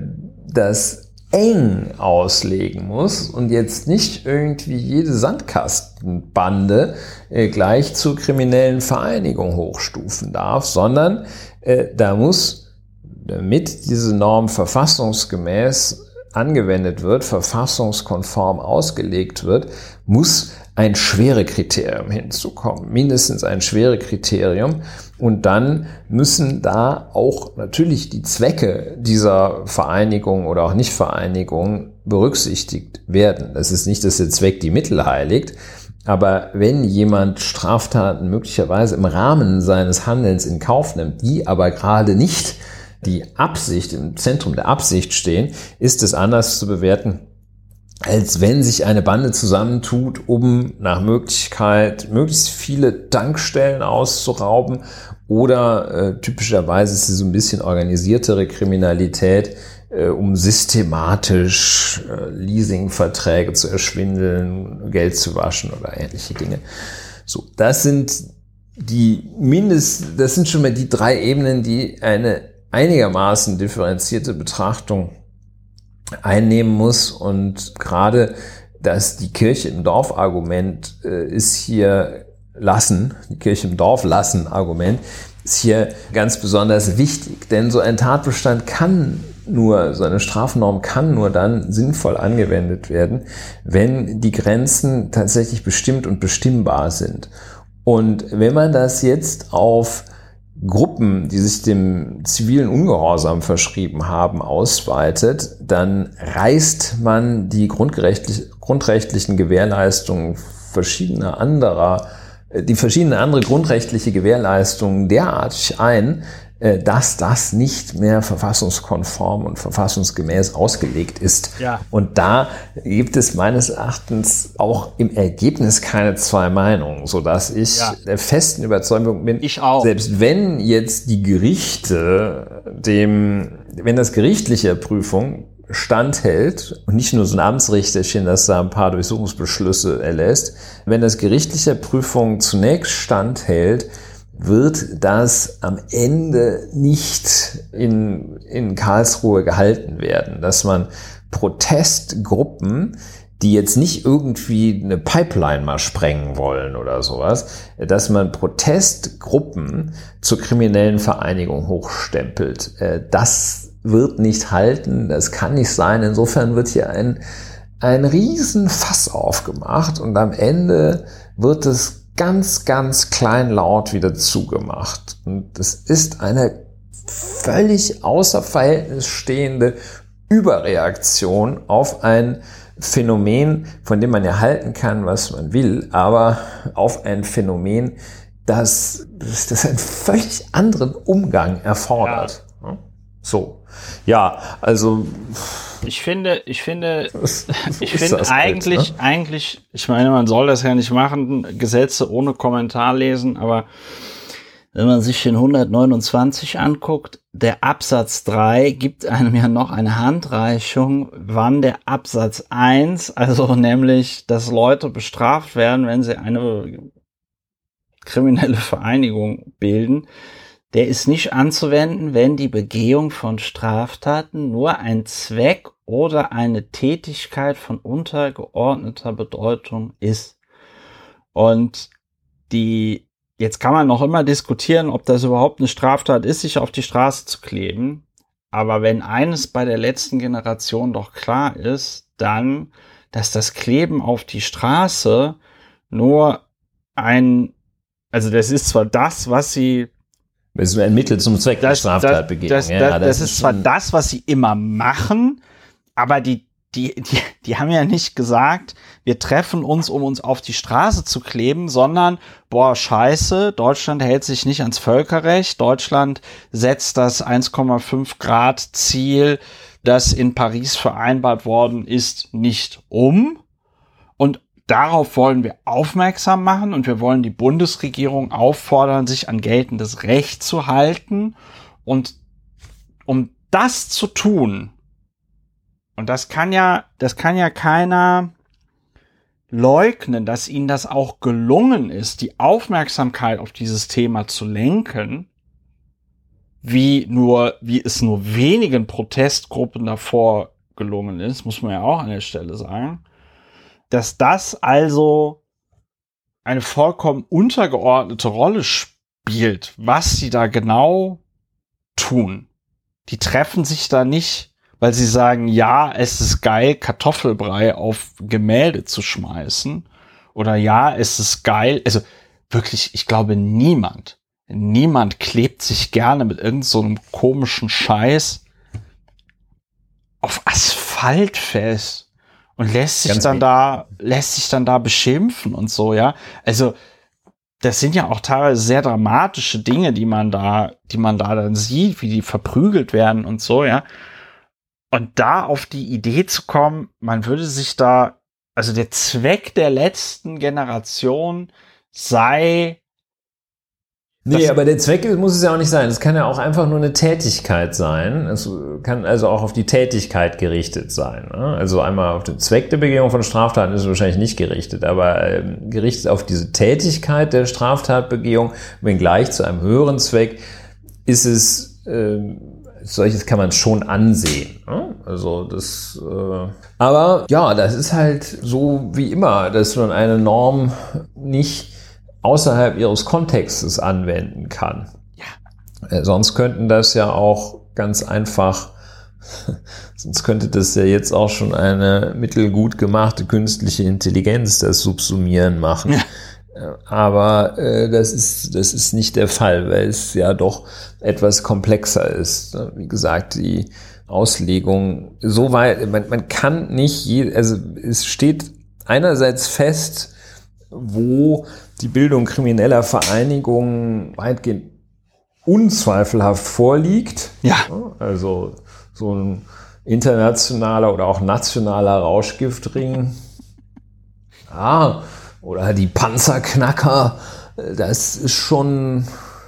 das eng auslegen muss und jetzt nicht irgendwie jede Sandkastenbande äh, gleich zur kriminellen Vereinigung hochstufen darf, sondern äh, da muss, damit diese Norm verfassungsgemäß angewendet wird, verfassungskonform ausgelegt wird, muss ein schwere Kriterium hinzukommen, mindestens ein schwere Kriterium. Und dann müssen da auch natürlich die Zwecke dieser Vereinigung oder auch Nichtvereinigung berücksichtigt werden. Das ist nicht, dass der Zweck die Mittel heiligt, aber wenn jemand Straftaten möglicherweise im Rahmen seines Handelns in Kauf nimmt, die aber gerade nicht die Absicht im Zentrum der Absicht stehen, ist es anders zu bewerten, als wenn sich eine Bande zusammentut, um nach Möglichkeit möglichst viele Tankstellen auszurauben oder äh, typischerweise ist es so ein bisschen organisiertere Kriminalität, äh, um systematisch äh, Leasingverträge zu erschwindeln, Geld zu waschen oder ähnliche Dinge. So, das sind die mindest, das sind schon mal die drei Ebenen, die eine einigermaßen differenzierte Betrachtung einnehmen muss. Und gerade dass die Kirche im Dorf Argument äh, ist hier lassen, die Kirche im Dorf lassen Argument, ist hier ganz besonders wichtig. Denn so ein Tatbestand kann nur, so eine Strafnorm kann nur dann sinnvoll angewendet werden, wenn die Grenzen tatsächlich bestimmt und bestimmbar sind. Und wenn man das jetzt auf Gruppen, die sich dem zivilen Ungehorsam verschrieben haben, ausweitet, dann reißt man die grundrechtlichen Gewährleistungen verschiedener anderer, äh, die verschiedenen andere grundrechtliche Gewährleistungen derartig ein, dass das nicht mehr verfassungskonform und verfassungsgemäß ausgelegt ist. Ja. Und da gibt es meines Erachtens auch im Ergebnis keine zwei Meinungen, so dass ich ja. der festen Überzeugung bin, ich auch. selbst wenn jetzt die Gerichte dem, wenn das gerichtliche Prüfung standhält und nicht nur so ein Amtsrichterchen, das da ein paar Durchsuchungsbeschlüsse erlässt, wenn das gerichtliche Prüfung zunächst standhält, wird das am Ende nicht in, in Karlsruhe gehalten werden, dass man Protestgruppen, die jetzt nicht irgendwie eine Pipeline mal sprengen wollen oder sowas, dass man Protestgruppen zur kriminellen Vereinigung hochstempelt. Äh, das wird nicht halten, das kann nicht sein. Insofern wird hier ein, ein Riesenfass aufgemacht und am Ende wird es ganz, ganz klein laut wieder zugemacht. Und das ist eine völlig außer Verhältnis stehende Überreaktion auf ein Phänomen, von dem man ja halten kann, was man will, aber auf ein Phänomen, das, das einen völlig anderen Umgang erfordert. Ja. So. Ja, also ich finde, ich finde, ich finde eigentlich, jetzt, ne? eigentlich, ich meine, man soll das ja nicht machen, Gesetze ohne Kommentar lesen, aber wenn man sich den 129 anguckt, der Absatz 3 gibt einem ja noch eine Handreichung, wann der Absatz 1, also nämlich, dass Leute bestraft werden, wenn sie eine kriminelle Vereinigung bilden, der ist nicht anzuwenden, wenn die Begehung von Straftaten nur ein Zweck oder eine Tätigkeit von untergeordneter Bedeutung ist. Und die, jetzt kann man noch immer diskutieren, ob das überhaupt eine Straftat ist, sich auf die Straße zu kleben. Aber wenn eines bei der letzten Generation doch klar ist, dann, dass das Kleben auf die Straße nur ein, also das ist zwar das, was sie das ist ein Mittel zum Zweck das, der Straftatbegehung. Das, das, ja, das, ist zwar das, was sie immer machen, aber die, die, die, die haben ja nicht gesagt, wir treffen uns, um uns auf die Straße zu kleben, sondern, boah, scheiße, Deutschland hält sich nicht ans Völkerrecht, Deutschland setzt das 1,5 Grad Ziel, das in Paris vereinbart worden ist, nicht um. Und Darauf wollen wir aufmerksam machen und wir wollen die Bundesregierung auffordern, sich an geltendes Recht zu halten. Und um das zu tun, und das kann ja, das kann ja keiner leugnen, dass ihnen das auch gelungen ist, die Aufmerksamkeit auf dieses Thema zu lenken, wie nur, wie es nur wenigen Protestgruppen davor gelungen ist, muss man ja auch an der Stelle sagen dass das also eine vollkommen untergeordnete Rolle spielt, was sie da genau tun. Die treffen sich da nicht, weil sie sagen, ja, es ist geil, Kartoffelbrei auf Gemälde zu schmeißen. Oder ja, es ist geil. Also wirklich, ich glaube, niemand, niemand klebt sich gerne mit irgendeinem so komischen Scheiß auf Asphalt fest und lässt sich Ganz dann da, lässt sich dann da beschimpfen und so, ja. Also, das sind ja auch teilweise sehr dramatische Dinge, die man da, die man da dann sieht, wie die verprügelt werden und so, ja. Und da auf die Idee zu kommen, man würde sich da, also der Zweck der letzten Generation sei, Nee, aber der Zweck muss es ja auch nicht sein. Es kann ja auch einfach nur eine Tätigkeit sein. Es kann also auch auf die Tätigkeit gerichtet sein. Ne? Also einmal auf den Zweck der Begehung von Straftaten ist es wahrscheinlich nicht gerichtet, aber ähm, gerichtet auf diese Tätigkeit der Straftatbegehung, wenngleich zu einem höheren Zweck, ist es, äh, solches kann man schon ansehen. Ne? Also das, äh, aber ja, das ist halt so wie immer, dass man eine Norm nicht außerhalb ihres Kontextes anwenden kann. Ja. Äh, sonst könnten das ja auch ganz einfach, sonst könnte das ja jetzt auch schon eine mittelgut gemachte künstliche Intelligenz das Subsumieren machen. Ja. Äh, aber äh, das, ist, das ist nicht der Fall, weil es ja doch etwas komplexer ist. Wie gesagt, die Auslegung so weit, man, man kann nicht, je, also es steht einerseits fest, wo die Bildung krimineller Vereinigungen weitgehend unzweifelhaft vorliegt. Ja. Also so ein internationaler oder auch nationaler Rauschgiftring. Ah, oder die Panzerknacker, das ist schon,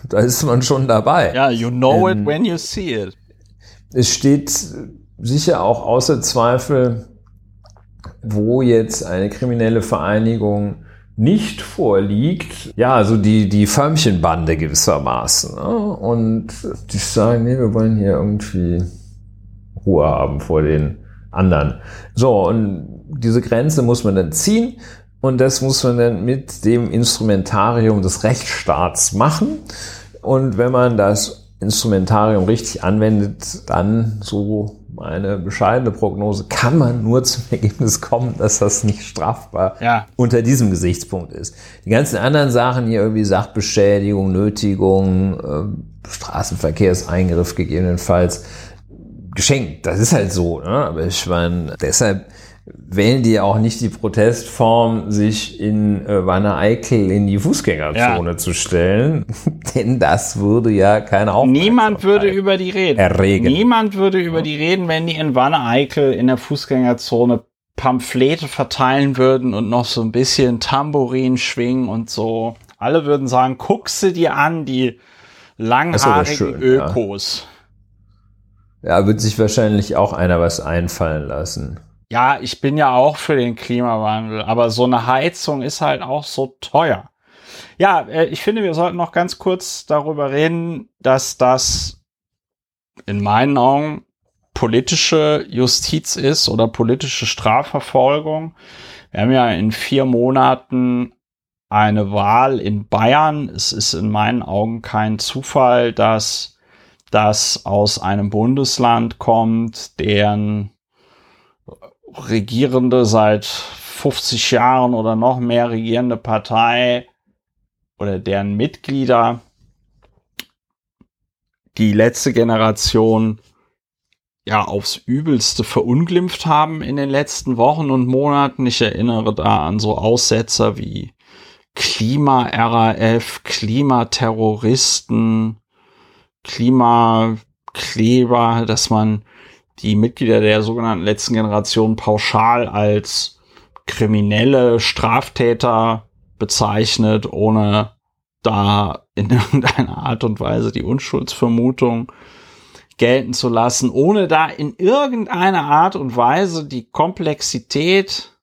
da ist man schon dabei. Ja, you know ähm, it when you see it. Es steht sicher auch außer Zweifel, wo jetzt eine kriminelle Vereinigung nicht vorliegt, ja, also die, die Förmchenbande gewissermaßen. Ne? Und die sagen, nee, wir wollen hier irgendwie Ruhe haben vor den anderen. So, und diese Grenze muss man dann ziehen und das muss man dann mit dem Instrumentarium des Rechtsstaats machen. Und wenn man das Instrumentarium richtig anwendet, dann so eine bescheidene Prognose, kann man nur zum Ergebnis kommen, dass das nicht strafbar ja. unter diesem Gesichtspunkt ist. Die ganzen anderen Sachen hier irgendwie Sachbeschädigung, Nötigung, äh, Straßenverkehrseingriff gegebenenfalls geschenkt. Das ist halt so. Ne? Aber ich meine, deshalb wählen die auch nicht die Protestform, sich in äh, Wanne-Eickel in die Fußgängerzone ja. zu stellen, denn das würde ja keine Aufmerksamkeit Niemand würde über die reden. Erregen. Niemand würde über die reden, wenn die in Wanne-Eickel in der Fußgängerzone Pamphlete verteilen würden und noch so ein bisschen Tambourin schwingen und so. Alle würden sagen, guck sie dir an, die langhaarigen schön, Ökos. Ja. ja, wird sich wahrscheinlich auch einer was einfallen lassen. Ja, ich bin ja auch für den Klimawandel, aber so eine Heizung ist halt auch so teuer. Ja, äh, ich finde, wir sollten noch ganz kurz darüber reden, dass das in meinen Augen politische Justiz ist oder politische Strafverfolgung. Wir haben ja in vier Monaten eine Wahl in Bayern. Es ist in meinen Augen kein Zufall, dass das aus einem Bundesland kommt, deren regierende seit 50 Jahren oder noch mehr regierende Partei oder deren Mitglieder die letzte Generation ja aufs Übelste verunglimpft haben in den letzten Wochen und Monaten. Ich erinnere da an so Aussetzer wie Klima-RAF, Klimaterroristen, Klimakleber, dass man die Mitglieder der sogenannten letzten Generation pauschal als kriminelle Straftäter bezeichnet, ohne da in irgendeiner Art und Weise die Unschuldsvermutung gelten zu lassen, ohne da in irgendeiner Art und Weise die Komplexität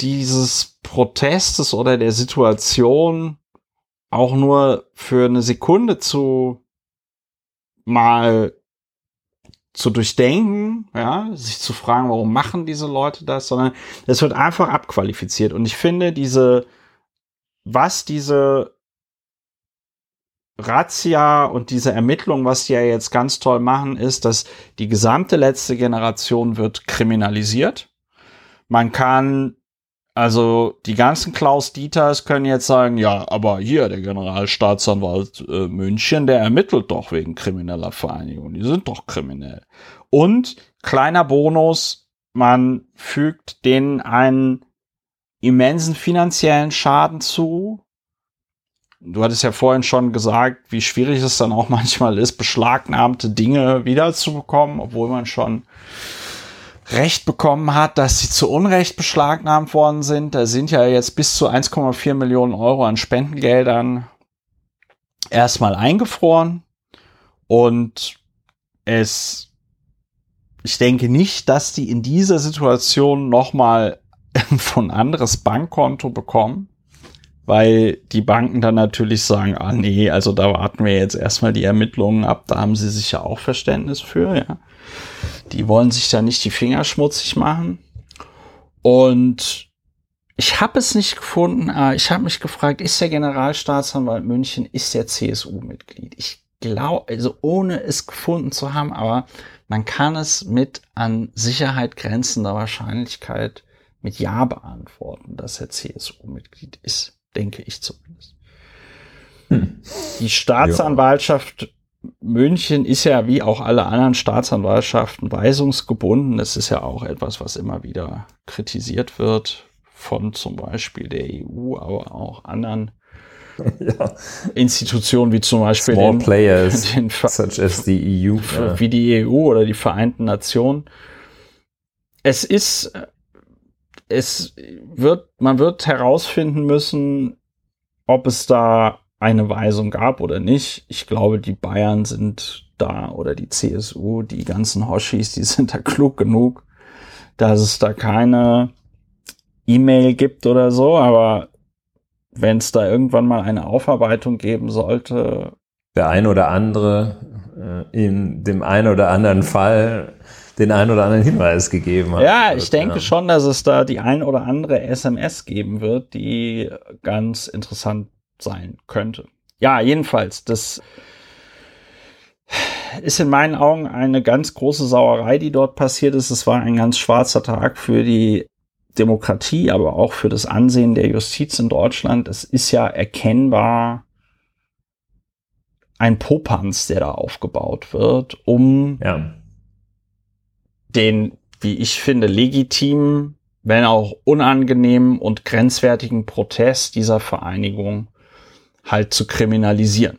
dieses Protestes oder der Situation auch nur für eine Sekunde zu mal zu durchdenken, ja, sich zu fragen, warum machen diese Leute das, sondern es wird einfach abqualifiziert. Und ich finde diese, was diese Razzia und diese Ermittlung, was die ja jetzt ganz toll machen, ist, dass die gesamte letzte Generation wird kriminalisiert. Man kann also die ganzen Klaus Dieters können jetzt sagen, ja, aber hier der Generalstaatsanwalt äh, München, der ermittelt doch wegen krimineller Vereinigung. Die sind doch kriminell. Und kleiner Bonus, man fügt denen einen immensen finanziellen Schaden zu. Du hattest ja vorhin schon gesagt, wie schwierig es dann auch manchmal ist, beschlagnahmte Dinge wiederzubekommen, obwohl man schon Recht bekommen hat, dass sie zu Unrecht beschlagnahmt worden sind. Da sind ja jetzt bis zu 1,4 Millionen Euro an Spendengeldern erstmal eingefroren. Und es, ich denke nicht, dass die in dieser Situation nochmal von anderes Bankkonto bekommen, weil die Banken dann natürlich sagen, ah nee, also da warten wir jetzt erstmal die Ermittlungen ab, da haben sie sich ja auch Verständnis für, ja. Die wollen sich da nicht die Finger schmutzig machen. Und ich habe es nicht gefunden, aber ich habe mich gefragt, ist der Generalstaatsanwalt München, ist der CSU-Mitglied? Ich glaube, also ohne es gefunden zu haben, aber man kann es mit an Sicherheit grenzender Wahrscheinlichkeit mit Ja beantworten, dass er CSU-Mitglied ist, denke ich zumindest. Hm. Die Staatsanwaltschaft München ist ja wie auch alle anderen Staatsanwaltschaften weisungsgebunden. Das ist ja auch etwas, was immer wieder kritisiert wird von zum Beispiel der EU, aber auch anderen ja. Institutionen wie zum Beispiel Small den, players, den such as the EU, wie die EU oder die Vereinten Nationen. Es ist, es wird, man wird herausfinden müssen, ob es da eine Weisung gab oder nicht. Ich glaube, die Bayern sind da oder die CSU, die ganzen Hoshis, die sind da klug genug, dass es da keine E-Mail gibt oder so, aber wenn es da irgendwann mal eine Aufarbeitung geben sollte. Der ein oder andere äh, in dem einen oder anderen Fall den einen oder anderen Hinweis gegeben hat. Ja, ich denke ja. schon, dass es da die ein oder andere SMS geben wird, die ganz interessant sein könnte. Ja, jedenfalls, das ist in meinen Augen eine ganz große Sauerei, die dort passiert ist. Es war ein ganz schwarzer Tag für die Demokratie, aber auch für das Ansehen der Justiz in Deutschland. Es ist ja erkennbar ein Popanz, der da aufgebaut wird, um ja. den, wie ich finde, legitimen, wenn auch unangenehmen und grenzwertigen Protest dieser Vereinigung halt zu kriminalisieren.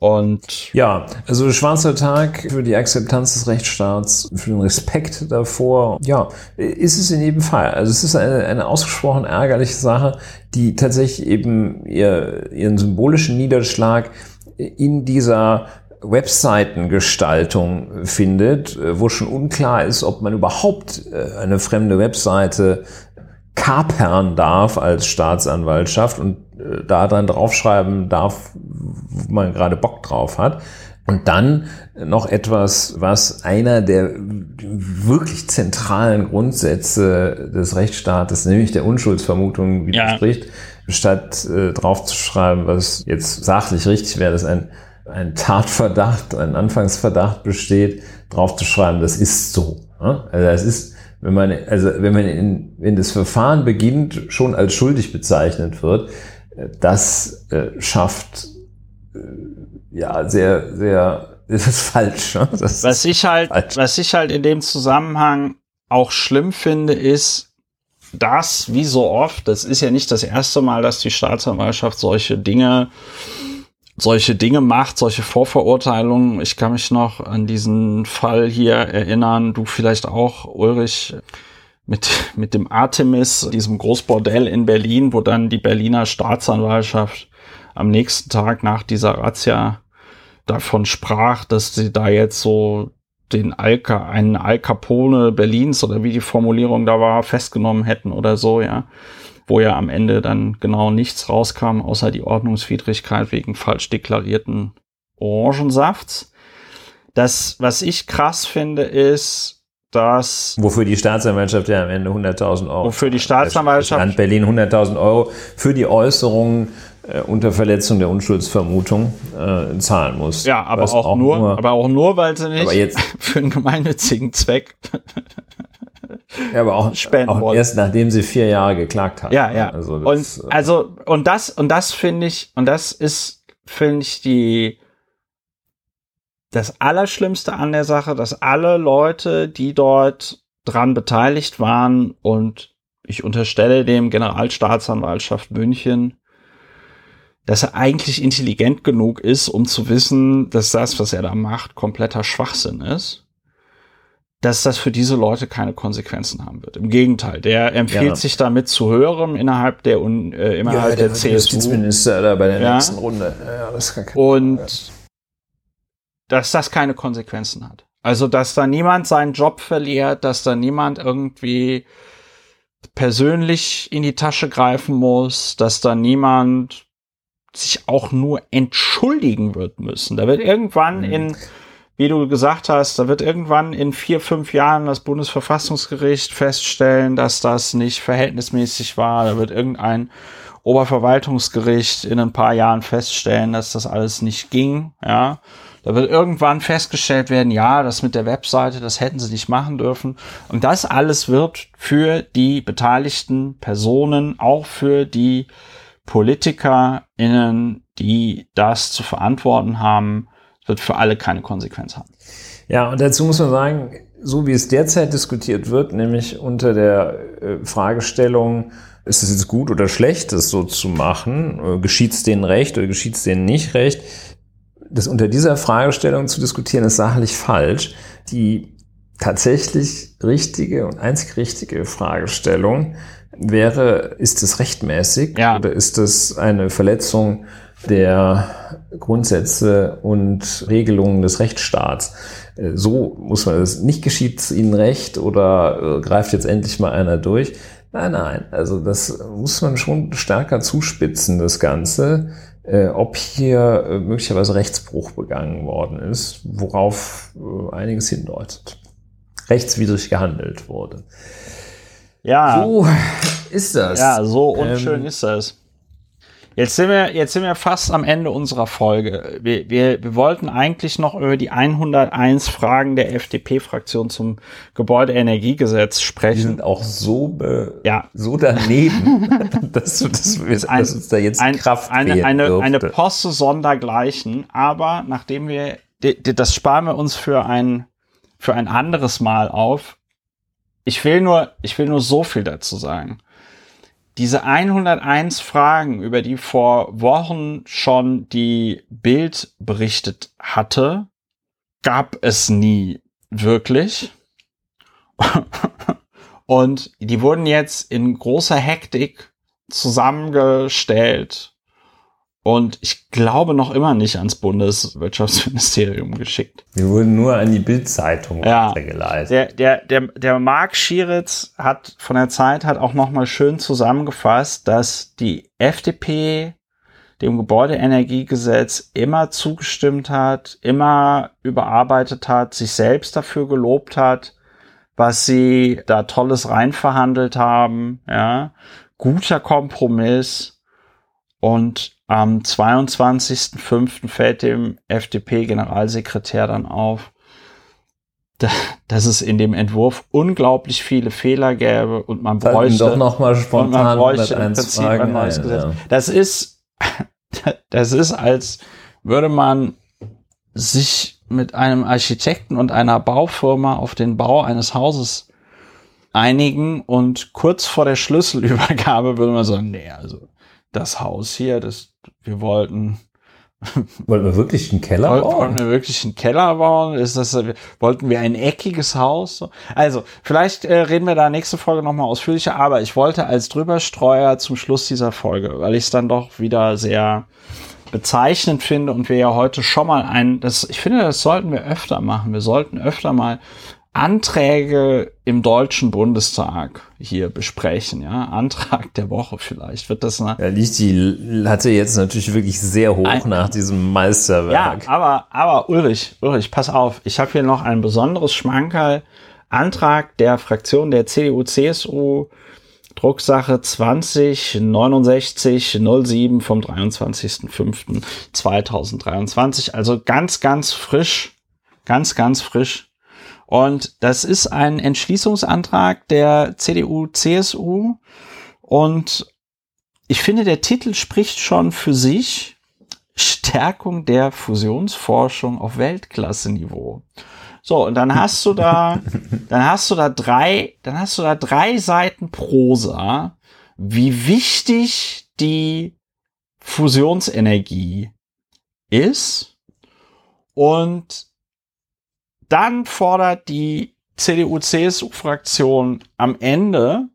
Und ja, also schwarzer Tag für die Akzeptanz des Rechtsstaats, für den Respekt davor, ja, ist es in jedem Fall. Also es ist eine, eine ausgesprochen ärgerliche Sache, die tatsächlich eben ihr, ihren symbolischen Niederschlag in dieser Webseitengestaltung findet, wo schon unklar ist, ob man überhaupt äh, eine fremde Webseite kapern darf als Staatsanwaltschaft und äh, da dann draufschreiben darf, wo man gerade Bock drauf hat. Und dann noch etwas, was einer der wirklich zentralen Grundsätze des Rechtsstaates, nämlich der Unschuldsvermutung widerspricht, ja. statt äh, draufzuschreiben, was jetzt sachlich richtig wäre, dass ein, ein Tatverdacht, ein Anfangsverdacht besteht, draufzuschreiben, das ist so. Ne? Also das ist, wenn man, also wenn man in, wenn das Verfahren beginnt, schon als schuldig bezeichnet wird, äh, das äh, schafft äh, ja, sehr, sehr, das ist falsch. Ne? Das was ich halt, falsch. was ich halt in dem Zusammenhang auch schlimm finde, ist, dass, wie so oft, das ist ja nicht das erste Mal, dass die Staatsanwaltschaft solche Dinge, solche Dinge macht, solche Vorverurteilungen. Ich kann mich noch an diesen Fall hier erinnern, du vielleicht auch, Ulrich, mit, mit dem Artemis, diesem Großbordell in Berlin, wo dann die Berliner Staatsanwaltschaft am nächsten Tag nach dieser Razzia davon sprach, dass sie da jetzt so den Alka, einen Al Capone Berlins oder wie die Formulierung da war, festgenommen hätten oder so, ja. Wo ja am Ende dann genau nichts rauskam, außer die Ordnungswidrigkeit wegen falsch deklarierten Orangensafts. Das, was ich krass finde, ist, dass. Wofür die Staatsanwaltschaft ja am Ende 100.000 Euro. Wofür die Staatsanwaltschaft. Land Berlin 100.000 Euro für die Äußerungen äh, unter Verletzung der Unschuldsvermutung äh, zahlen muss. Ja, aber auch, auch, nur, nur, aber auch nur, weil sie nicht jetzt, für einen gemeinnützigen Zweck ja, aber auch, spenden auch erst nachdem sie vier Jahre geklagt hat. Ja, ja. Also das, und also und das und das finde ich und das ist finde ich die das Allerschlimmste an der Sache, dass alle Leute, die dort dran beteiligt waren und ich unterstelle dem Generalstaatsanwaltschaft München, dass er eigentlich intelligent genug ist, um zu wissen, dass das, was er da macht, kompletter Schwachsinn ist, dass das für diese Leute keine Konsequenzen haben wird. Im Gegenteil, der empfiehlt ja. sich damit zu hören innerhalb der, äh, innerhalb ja, der, der CSU. Justizminister da bei der ja. nächsten Runde. Ja, das kann Und dass das keine Konsequenzen hat. Also, dass da niemand seinen Job verliert, dass da niemand irgendwie persönlich in die Tasche greifen muss, dass da niemand sich auch nur entschuldigen wird müssen. Da wird irgendwann mhm. in, wie du gesagt hast, da wird irgendwann in vier, fünf Jahren das Bundesverfassungsgericht feststellen, dass das nicht verhältnismäßig war. Da wird irgendein Oberverwaltungsgericht in ein paar Jahren feststellen, dass das alles nicht ging, ja. Da wird irgendwann festgestellt werden, ja, das mit der Webseite, das hätten sie nicht machen dürfen. Und das alles wird für die beteiligten Personen, auch für die PolitikerInnen, die das zu verantworten haben, wird für alle keine Konsequenz haben. Ja, und dazu muss man sagen, so wie es derzeit diskutiert wird, nämlich unter der äh, Fragestellung, ist es jetzt gut oder schlecht, das so zu machen? Äh, geschieht es denen recht oder geschieht es denen nicht recht? Das unter dieser Fragestellung zu diskutieren, ist sachlich falsch. Die tatsächlich richtige und einzig richtige Fragestellung wäre, ist es rechtmäßig ja. oder ist es eine Verletzung der Grundsätze und Regelungen des Rechtsstaats? Äh, so muss man es. Nicht geschieht ihnen recht oder äh, greift jetzt endlich mal einer durch. Nein, nein. Also das muss man schon stärker zuspitzen, das Ganze, äh, ob hier möglicherweise Rechtsbruch begangen worden ist, worauf einiges hindeutet. Rechtswidrig gehandelt wurde. Ja. So ist das. Ja, so unschön ähm, ist das. Jetzt sind wir, jetzt sind wir fast am Ende unserer Folge. Wir, wir, wir wollten eigentlich noch über die 101 Fragen der FDP-Fraktion zum Gebäudeenergiegesetz sprechen. Die sind auch so, be, ja. so daneben, dass, du, dass, wir, ein, dass uns da jetzt ein, Kraft eine, eine, eine Posse sondergleichen. Aber nachdem wir, das sparen wir uns für ein, für ein anderes Mal auf. Ich will nur, ich will nur so viel dazu sagen. Diese 101 Fragen, über die vor Wochen schon die Bild berichtet hatte, gab es nie wirklich. Und die wurden jetzt in großer Hektik zusammengestellt und ich glaube noch immer nicht ans Bundeswirtschaftsministerium geschickt. Die wurden nur an die Bildzeitung ja, weitergeleitet. Der, der, der, der Marc Schieritz hat von der Zeit hat auch noch mal schön zusammengefasst, dass die FDP dem Gebäudeenergiegesetz immer zugestimmt hat, immer überarbeitet hat, sich selbst dafür gelobt hat, was sie da Tolles reinverhandelt haben, ja. Guter Kompromiss. Und am 22.05. fällt dem FDP-Generalsekretär dann auf, dass es in dem Entwurf unglaublich viele Fehler gäbe und man bräuchte doch noch mal spontan bräuchte im Prinzip ein neues Gesetz. Ja. Das ist das ist als würde man sich mit einem Architekten und einer Baufirma auf den Bau eines Hauses einigen und kurz vor der Schlüsselübergabe würde man sagen, nee, also das Haus hier, das wir wollten Wollten wir wirklich einen Keller bauen? Wollten wir wirklich einen Keller bauen? Ist das, wollten wir ein eckiges Haus? Also, vielleicht äh, reden wir da nächste Folge nochmal ausführlicher, aber ich wollte als Drüberstreuer zum Schluss dieser Folge, weil ich es dann doch wieder sehr bezeichnend finde und wir ja heute schon mal ein, das, ich finde, das sollten wir öfter machen. Wir sollten öfter mal Anträge im Deutschen Bundestag hier besprechen, ja. Antrag der Woche vielleicht. Wird das eine. Ja, liegt die, hatte jetzt natürlich wirklich sehr hoch ein, nach diesem Meisterwerk. Ja, aber, aber Ulrich, Ulrich, pass auf. Ich habe hier noch ein besonderes Schmankerl. Antrag der Fraktion der CDU, CSU, Drucksache 206907 vom 23.05.2023. Also ganz, ganz frisch. Ganz, ganz frisch und das ist ein Entschließungsantrag der CDU, CSU. Und ich finde, der Titel spricht schon für sich. Stärkung der Fusionsforschung auf Weltklasse-Niveau. So, und dann hast du da, dann hast du da drei, dann hast du da drei Seiten Prosa, wie wichtig die Fusionsenergie ist und dann fordert die CDU-CSU-Fraktion am Ende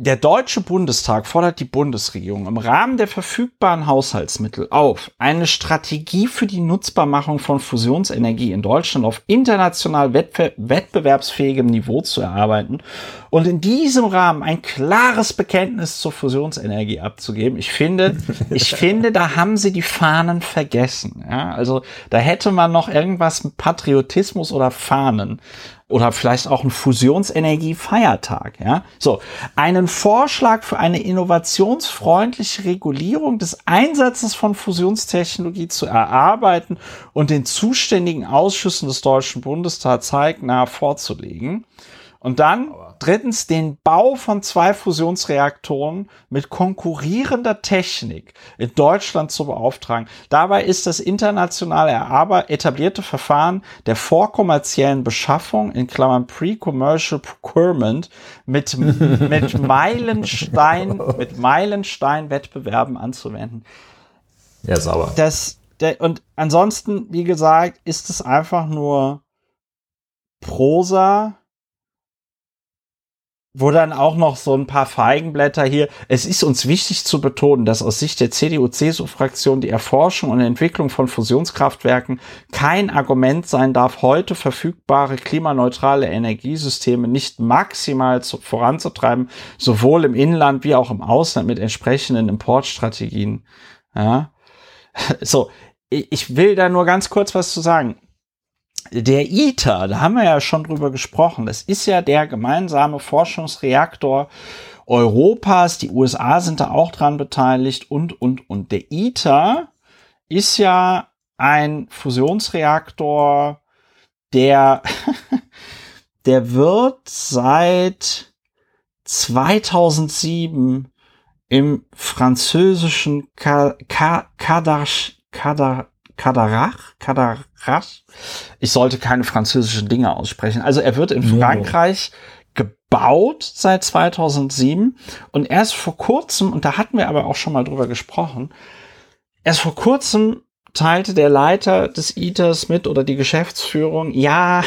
der Deutsche Bundestag fordert die Bundesregierung im Rahmen der verfügbaren Haushaltsmittel auf, eine Strategie für die Nutzbarmachung von Fusionsenergie in Deutschland auf international wettbewerbsfähigem Niveau zu erarbeiten und in diesem Rahmen ein klares Bekenntnis zur Fusionsenergie abzugeben. Ich finde, ich finde, da haben sie die Fahnen vergessen. Ja, also da hätte man noch irgendwas mit Patriotismus oder Fahnen oder vielleicht auch ein Fusionsenergie-Feiertag. Ja? So, einen Vorschlag für eine innovationsfreundliche Regulierung des Einsatzes von Fusionstechnologie zu erarbeiten und den zuständigen Ausschüssen des Deutschen Bundestags zeitnah vorzulegen. Und dann drittens den Bau von zwei Fusionsreaktoren mit konkurrierender Technik in Deutschland zu beauftragen. Dabei ist das internationale etablierte Verfahren der vorkommerziellen Beschaffung in Klammern Pre-Commercial Procurement mit, mit Meilenstein, mit Meilenstein-Wettbewerben anzuwenden. Ja, sauber. Das, der, und ansonsten, wie gesagt, ist es einfach nur Prosa, wo dann auch noch so ein paar Feigenblätter hier. Es ist uns wichtig zu betonen, dass aus Sicht der CDU-CSU-Fraktion die Erforschung und Entwicklung von Fusionskraftwerken kein Argument sein darf, heute verfügbare klimaneutrale Energiesysteme nicht maximal zu, voranzutreiben, sowohl im Inland wie auch im Ausland mit entsprechenden Importstrategien. Ja. So, ich will da nur ganz kurz was zu sagen der ITER, da haben wir ja schon drüber gesprochen, das ist ja der gemeinsame Forschungsreaktor Europas. Die USA sind da auch dran beteiligt und, und, und. Der ITER ist ja ein Fusionsreaktor, der, der wird seit 2007 im französischen Kadarach, Kadar, Kadarach, Kadarach, ich sollte keine französischen Dinge aussprechen. Also er wird in Frankreich gebaut seit 2007 und erst vor kurzem, und da hatten wir aber auch schon mal drüber gesprochen, erst vor kurzem teilte der Leiter des ITERs mit oder die Geschäftsführung, ja,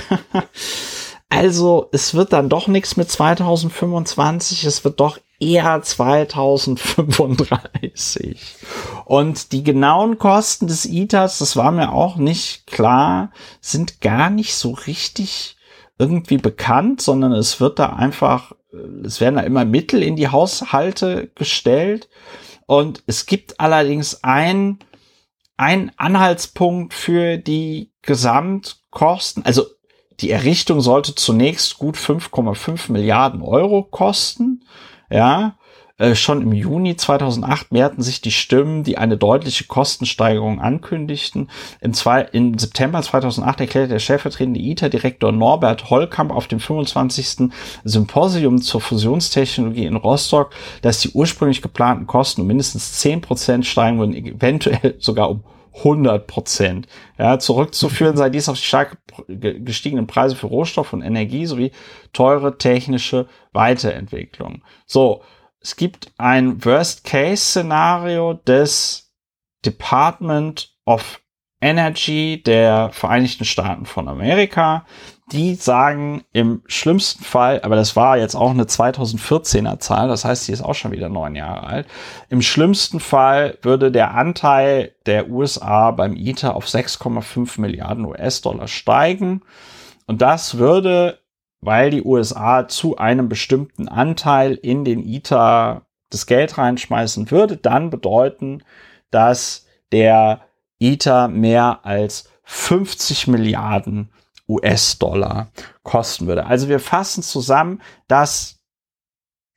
also es wird dann doch nichts mit 2025, es wird doch eher 2035. Und die genauen Kosten des ITERs, das war mir auch nicht klar, sind gar nicht so richtig irgendwie bekannt, sondern es wird da einfach, es werden da immer Mittel in die Haushalte gestellt. Und es gibt allerdings ein, ein Anhaltspunkt für die Gesamtkosten. Also die Errichtung sollte zunächst gut 5,5 Milliarden Euro kosten. Ja, äh, schon im Juni 2008 mehrten sich die Stimmen, die eine deutliche Kostensteigerung ankündigten. Im, zwei, im September 2008 erklärte der stellvertretende ITER-Direktor Norbert Hollkamp auf dem 25. Symposium zur Fusionstechnologie in Rostock, dass die ursprünglich geplanten Kosten um mindestens 10 Prozent steigen würden, eventuell sogar um 100 Prozent. Ja, zurückzuführen sei dies auf die stark gestiegenen Preise für Rohstoff und Energie sowie teure technische Weiterentwicklung. So, es gibt ein Worst-Case-Szenario des Department of Energy der Vereinigten Staaten von Amerika. Die sagen im schlimmsten Fall, aber das war jetzt auch eine 2014er Zahl, das heißt, die ist auch schon wieder neun Jahre alt. Im schlimmsten Fall würde der Anteil der USA beim ITER auf 6,5 Milliarden US-Dollar steigen. Und das würde weil die USA zu einem bestimmten Anteil in den ITER das Geld reinschmeißen würde, dann bedeuten, dass der ITER mehr als 50 Milliarden US-Dollar kosten würde. Also wir fassen zusammen, dass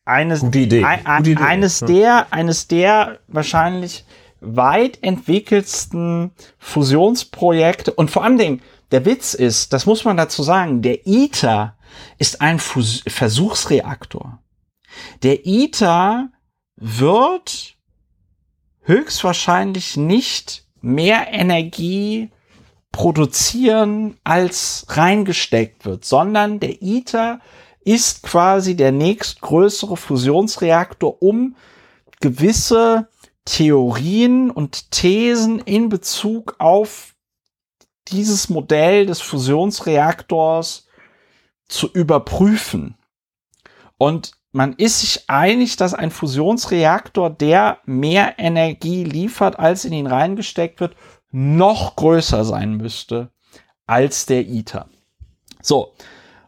eines. Ein, Gute Idee. eines der, eines der wahrscheinlich weit entwickelsten Fusionsprojekte und vor allen Dingen der Witz ist, das muss man dazu sagen, der ITER ist ein Fus Versuchsreaktor. Der ITER wird höchstwahrscheinlich nicht mehr Energie produzieren, als reingesteckt wird, sondern der ITER ist quasi der nächstgrößere Fusionsreaktor, um gewisse Theorien und Thesen in Bezug auf dieses Modell des Fusionsreaktors zu überprüfen. Und man ist sich einig, dass ein Fusionsreaktor, der mehr Energie liefert, als in ihn reingesteckt wird, noch größer sein müsste als der ITER. So.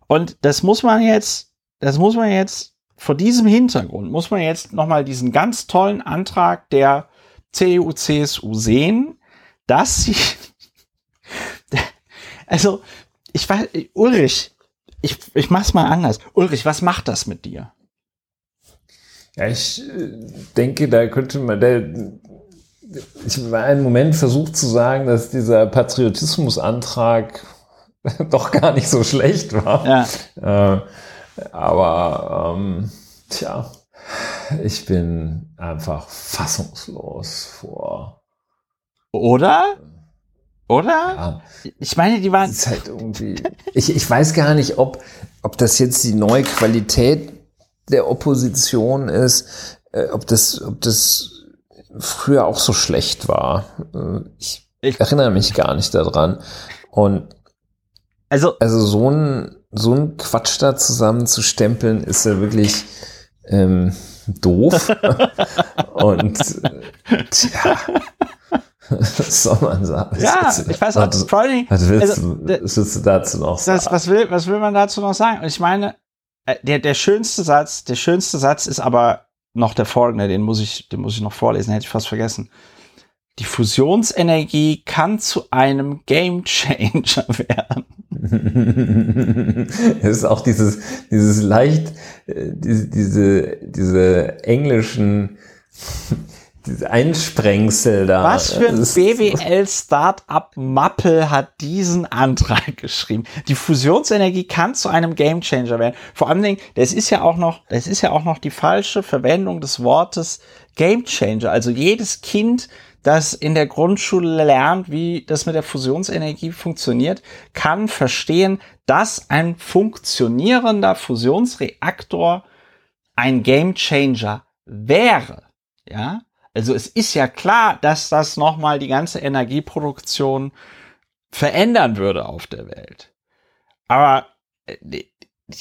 Und das muss man jetzt, das muss man jetzt vor diesem Hintergrund muss man jetzt nochmal diesen ganz tollen Antrag der CDU, CSU sehen, dass sie, also, ich weiß, Ulrich, ich, ich mach's mal anders. Ulrich, was macht das mit dir? Ja, ich äh, denke, da könnte man, der, ich war einen Moment versucht zu sagen, dass dieser Patriotismusantrag doch gar nicht so schlecht war. Ja. Äh, aber ähm, tja, ich bin einfach fassungslos vor. Oder? Oder? Ja. Ich meine, die waren. ist halt irgendwie. ich, ich weiß gar nicht, ob, ob das jetzt die neue Qualität der Opposition ist, äh, ob das, ob das früher auch so schlecht war. Äh, ich, ich erinnere mich gar nicht daran. Und also, also so ein, so ein Quatsch da zusammenzustempeln, ist ja wirklich ähm, doof. Und äh, tja. Was soll man sagen? Ja, ich weiß auch, vor allem, was willst, also, du, was willst du dazu noch sagen? Das, was, will, was will man dazu noch sagen? Und ich meine, äh, der, der schönste Satz, der schönste Satz ist aber noch der folgende, den muss ich, den muss ich noch vorlesen, hätte ich fast vergessen. Die Fusionsenergie kann zu einem Game Changer werden. es ist auch dieses, dieses leicht, äh, diese, diese, diese englischen Einsprengsel da. Was für ein BWL-Startup-Mappel hat diesen Antrag geschrieben? Die Fusionsenergie kann zu einem Gamechanger werden. Vor allen Dingen, das ist ja auch noch, das ist ja auch noch die falsche Verwendung des Wortes Gamechanger. Also jedes Kind, das in der Grundschule lernt, wie das mit der Fusionsenergie funktioniert, kann verstehen, dass ein funktionierender Fusionsreaktor ein Gamechanger wäre. Ja, also es ist ja klar, dass das nochmal die ganze Energieproduktion verändern würde auf der Welt. Aber äh, die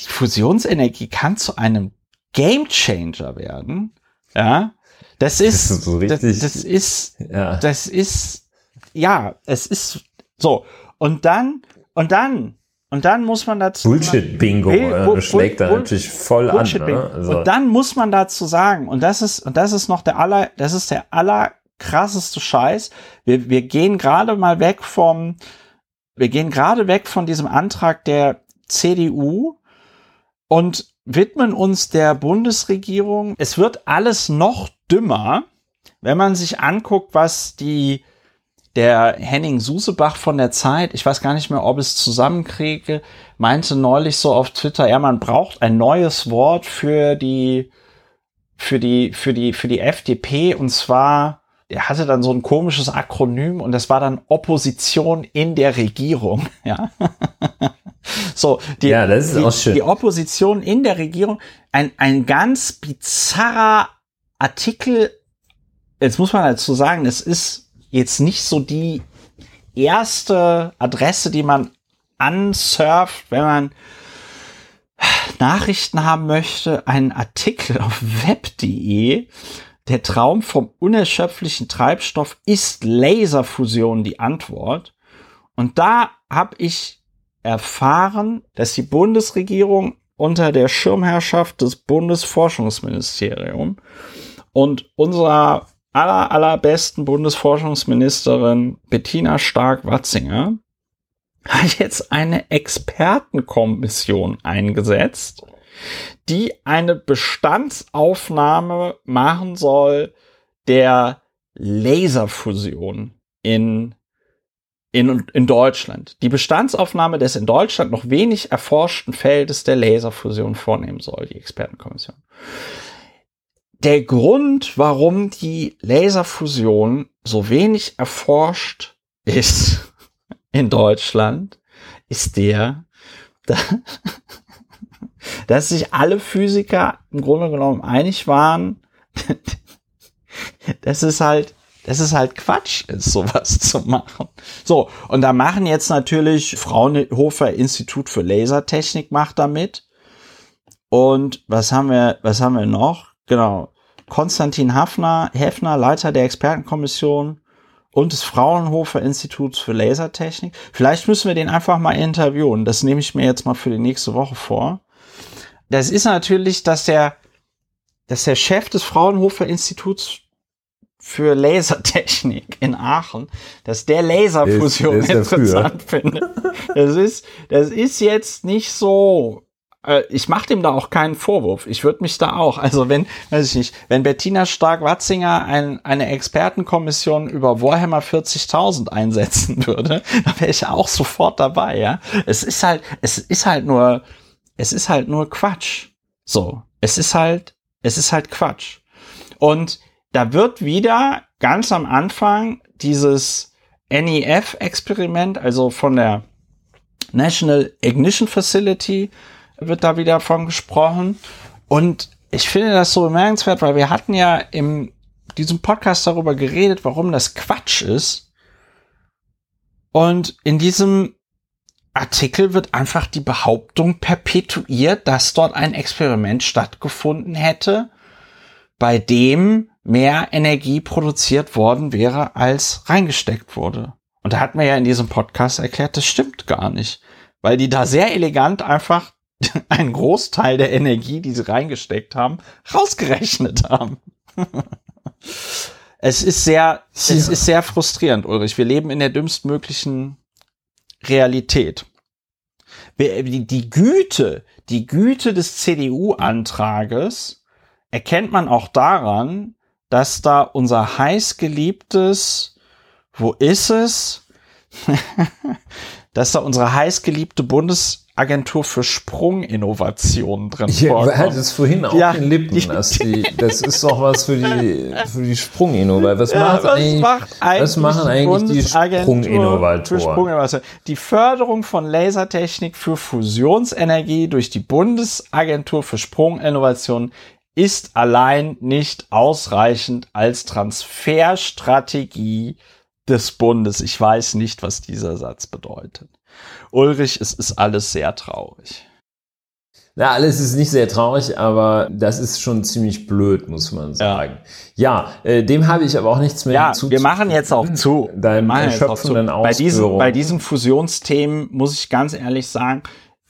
Fusionsenergie kann zu einem Gamechanger werden. Ja, das ist, das ist, so das, das, ist, ja. das ist, ja, es ist so. Und dann, und dann und dann muss man dazu. Bullshit-Bingo äh, schlägt da natürlich voll an. Ne? Also. Und dann muss man dazu sagen, und das ist, und das ist noch der aller, das ist der allerkrasseste Scheiß. Wir, wir gehen gerade mal weg vom, wir gehen gerade weg von diesem Antrag der CDU und widmen uns der Bundesregierung. Es wird alles noch dümmer, wenn man sich anguckt, was die der Henning Susebach von der Zeit, ich weiß gar nicht mehr, ob ich es zusammenkriege, meinte neulich so auf Twitter, ja, man braucht ein neues Wort für die, für die, für die, für die FDP und zwar, er hatte dann so ein komisches Akronym und das war dann Opposition in der Regierung, ja. so, die, ja, das ist die, auch schön. die Opposition in der Regierung, ein, ein ganz bizarrer Artikel, jetzt muss man dazu sagen, es ist jetzt nicht so die erste Adresse, die man ansurft, wenn man Nachrichten haben möchte, einen Artikel auf web.de. Der Traum vom unerschöpflichen Treibstoff ist Laserfusion die Antwort. Und da habe ich erfahren, dass die Bundesregierung unter der Schirmherrschaft des Bundesforschungsministeriums und unserer aller, allerbesten Bundesforschungsministerin Bettina Stark-Watzinger hat jetzt eine Expertenkommission eingesetzt, die eine Bestandsaufnahme machen soll der Laserfusion in, in, in Deutschland. Die Bestandsaufnahme des in Deutschland noch wenig erforschten Feldes der Laserfusion vornehmen soll, die Expertenkommission der Grund, warum die Laserfusion so wenig erforscht ist in Deutschland, ist der, dass sich alle Physiker im Grunde genommen einig waren, dass es halt, dass es halt Quatsch ist, sowas zu machen. So, und da machen jetzt natürlich Fraunhofer Institut für Lasertechnik macht damit. Und was haben wir, was haben wir noch? Genau. Konstantin Hafner, Hefner, Leiter der Expertenkommission und des Fraunhofer Instituts für Lasertechnik. Vielleicht müssen wir den einfach mal interviewen. Das nehme ich mir jetzt mal für die nächste Woche vor. Das ist natürlich, dass der, dass der Chef des Fraunhofer Instituts für Lasertechnik in Aachen, dass der Laserfusion ist, ist interessant findet. Das ist, das ist jetzt nicht so äh, ich mache dem da auch keinen Vorwurf. Ich würde mich da auch, also wenn, weiß ich nicht, wenn Bettina Stark-Watzinger ein, eine Expertenkommission über Warhammer 40.000 einsetzen würde, dann wäre ich auch sofort dabei, ja. Es ist halt, es ist halt nur, es ist halt nur Quatsch. So, es ist halt, es ist halt Quatsch. Und da wird wieder ganz am Anfang dieses NEF-Experiment, also von der National Ignition Facility, wird da wieder von gesprochen. Und ich finde das so bemerkenswert, weil wir hatten ja in diesem Podcast darüber geredet, warum das Quatsch ist. Und in diesem Artikel wird einfach die Behauptung perpetuiert, dass dort ein Experiment stattgefunden hätte, bei dem mehr Energie produziert worden wäre, als reingesteckt wurde. Und da hat mir ja in diesem Podcast erklärt, das stimmt gar nicht. Weil die da sehr elegant einfach einen Großteil der Energie, die sie reingesteckt haben, rausgerechnet haben. es ist sehr, ja. es ist sehr frustrierend, Ulrich. Wir leben in der dümmstmöglichen Realität. Die Güte, die Güte des CDU-Antrages erkennt man auch daran, dass da unser heißgeliebtes, wo ist es? dass da unsere heißgeliebte Bundes Agentur für Sprunginnovationen drin ich vorkommt. Ich hatte es vorhin auch ja, in Lippen. Die, das, die, das ist doch was für die, für die Sprunginnovatoren. Was, ja, was, eigentlich, macht eigentlich was machen eigentlich die Sprunginnovatoren? Sprunginnovatoren? Die Förderung von Lasertechnik für Fusionsenergie durch die Bundesagentur für Sprunginnovationen ist allein nicht ausreichend als Transferstrategie des Bundes. Ich weiß nicht, was dieser Satz bedeutet. Ulrich, es ist alles sehr traurig. Na, alles ist nicht sehr traurig, aber das ist schon ziemlich blöd, muss man sagen. Ja, ja äh, dem habe ich aber auch nichts mehr ja, zu. Wir machen jetzt auch zu. Deinem erschöpfenden bei diesen, bei diesen Fusionsthemen muss ich ganz ehrlich sagen,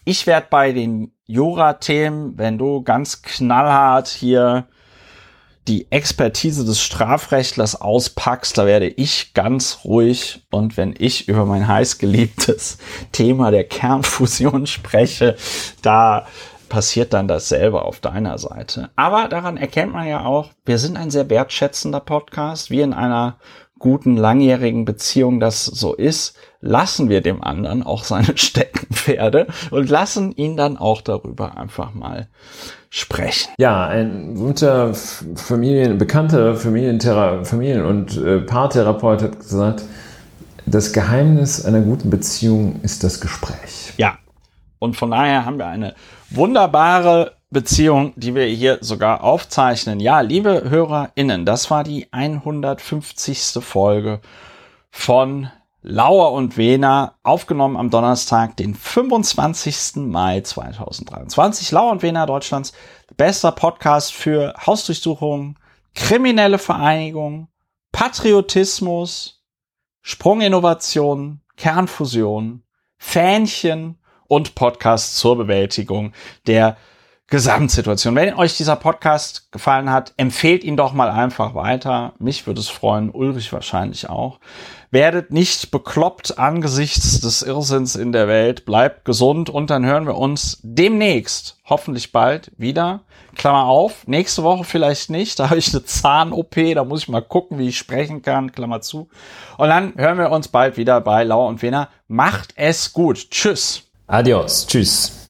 ich werde bei den Jura-Themen, wenn du ganz knallhart hier die Expertise des Strafrechtlers auspackst, da werde ich ganz ruhig und wenn ich über mein heißgeliebtes Thema der Kernfusion spreche, da passiert dann dasselbe auf deiner Seite. Aber daran erkennt man ja auch, wir sind ein sehr wertschätzender Podcast, wie in einer guten langjährigen Beziehung das so ist, lassen wir dem anderen auch seine Steckenpferde und lassen ihn dann auch darüber einfach mal sprechen. Ja, ein guter Familien, bekannter Familienthera Familien- und äh, Paartherapeut hat gesagt, das Geheimnis einer guten Beziehung ist das Gespräch. Ja, und von daher haben wir eine wunderbare Beziehung, die wir hier sogar aufzeichnen. Ja, liebe HörerInnen, das war die 150. Folge von Lauer und Wena, aufgenommen am Donnerstag, den 25. Mai 2023. Lauer und Wena, Deutschlands bester Podcast für Hausdurchsuchungen, kriminelle Vereinigung, Patriotismus, Sprunginnovation, Kernfusion, Fähnchen und Podcast zur Bewältigung der Gesamtsituation. Wenn euch dieser Podcast gefallen hat, empfehlt ihn doch mal einfach weiter. Mich würde es freuen, Ulrich wahrscheinlich auch. Werdet nicht bekloppt angesichts des Irrsinns in der Welt. Bleibt gesund und dann hören wir uns demnächst, hoffentlich bald, wieder. Klammer auf, nächste Woche vielleicht nicht. Da habe ich eine Zahn-OP, da muss ich mal gucken, wie ich sprechen kann. Klammer zu. Und dann hören wir uns bald wieder bei Lauer und Wiener. Macht es gut. Tschüss. Adios. Tschüss.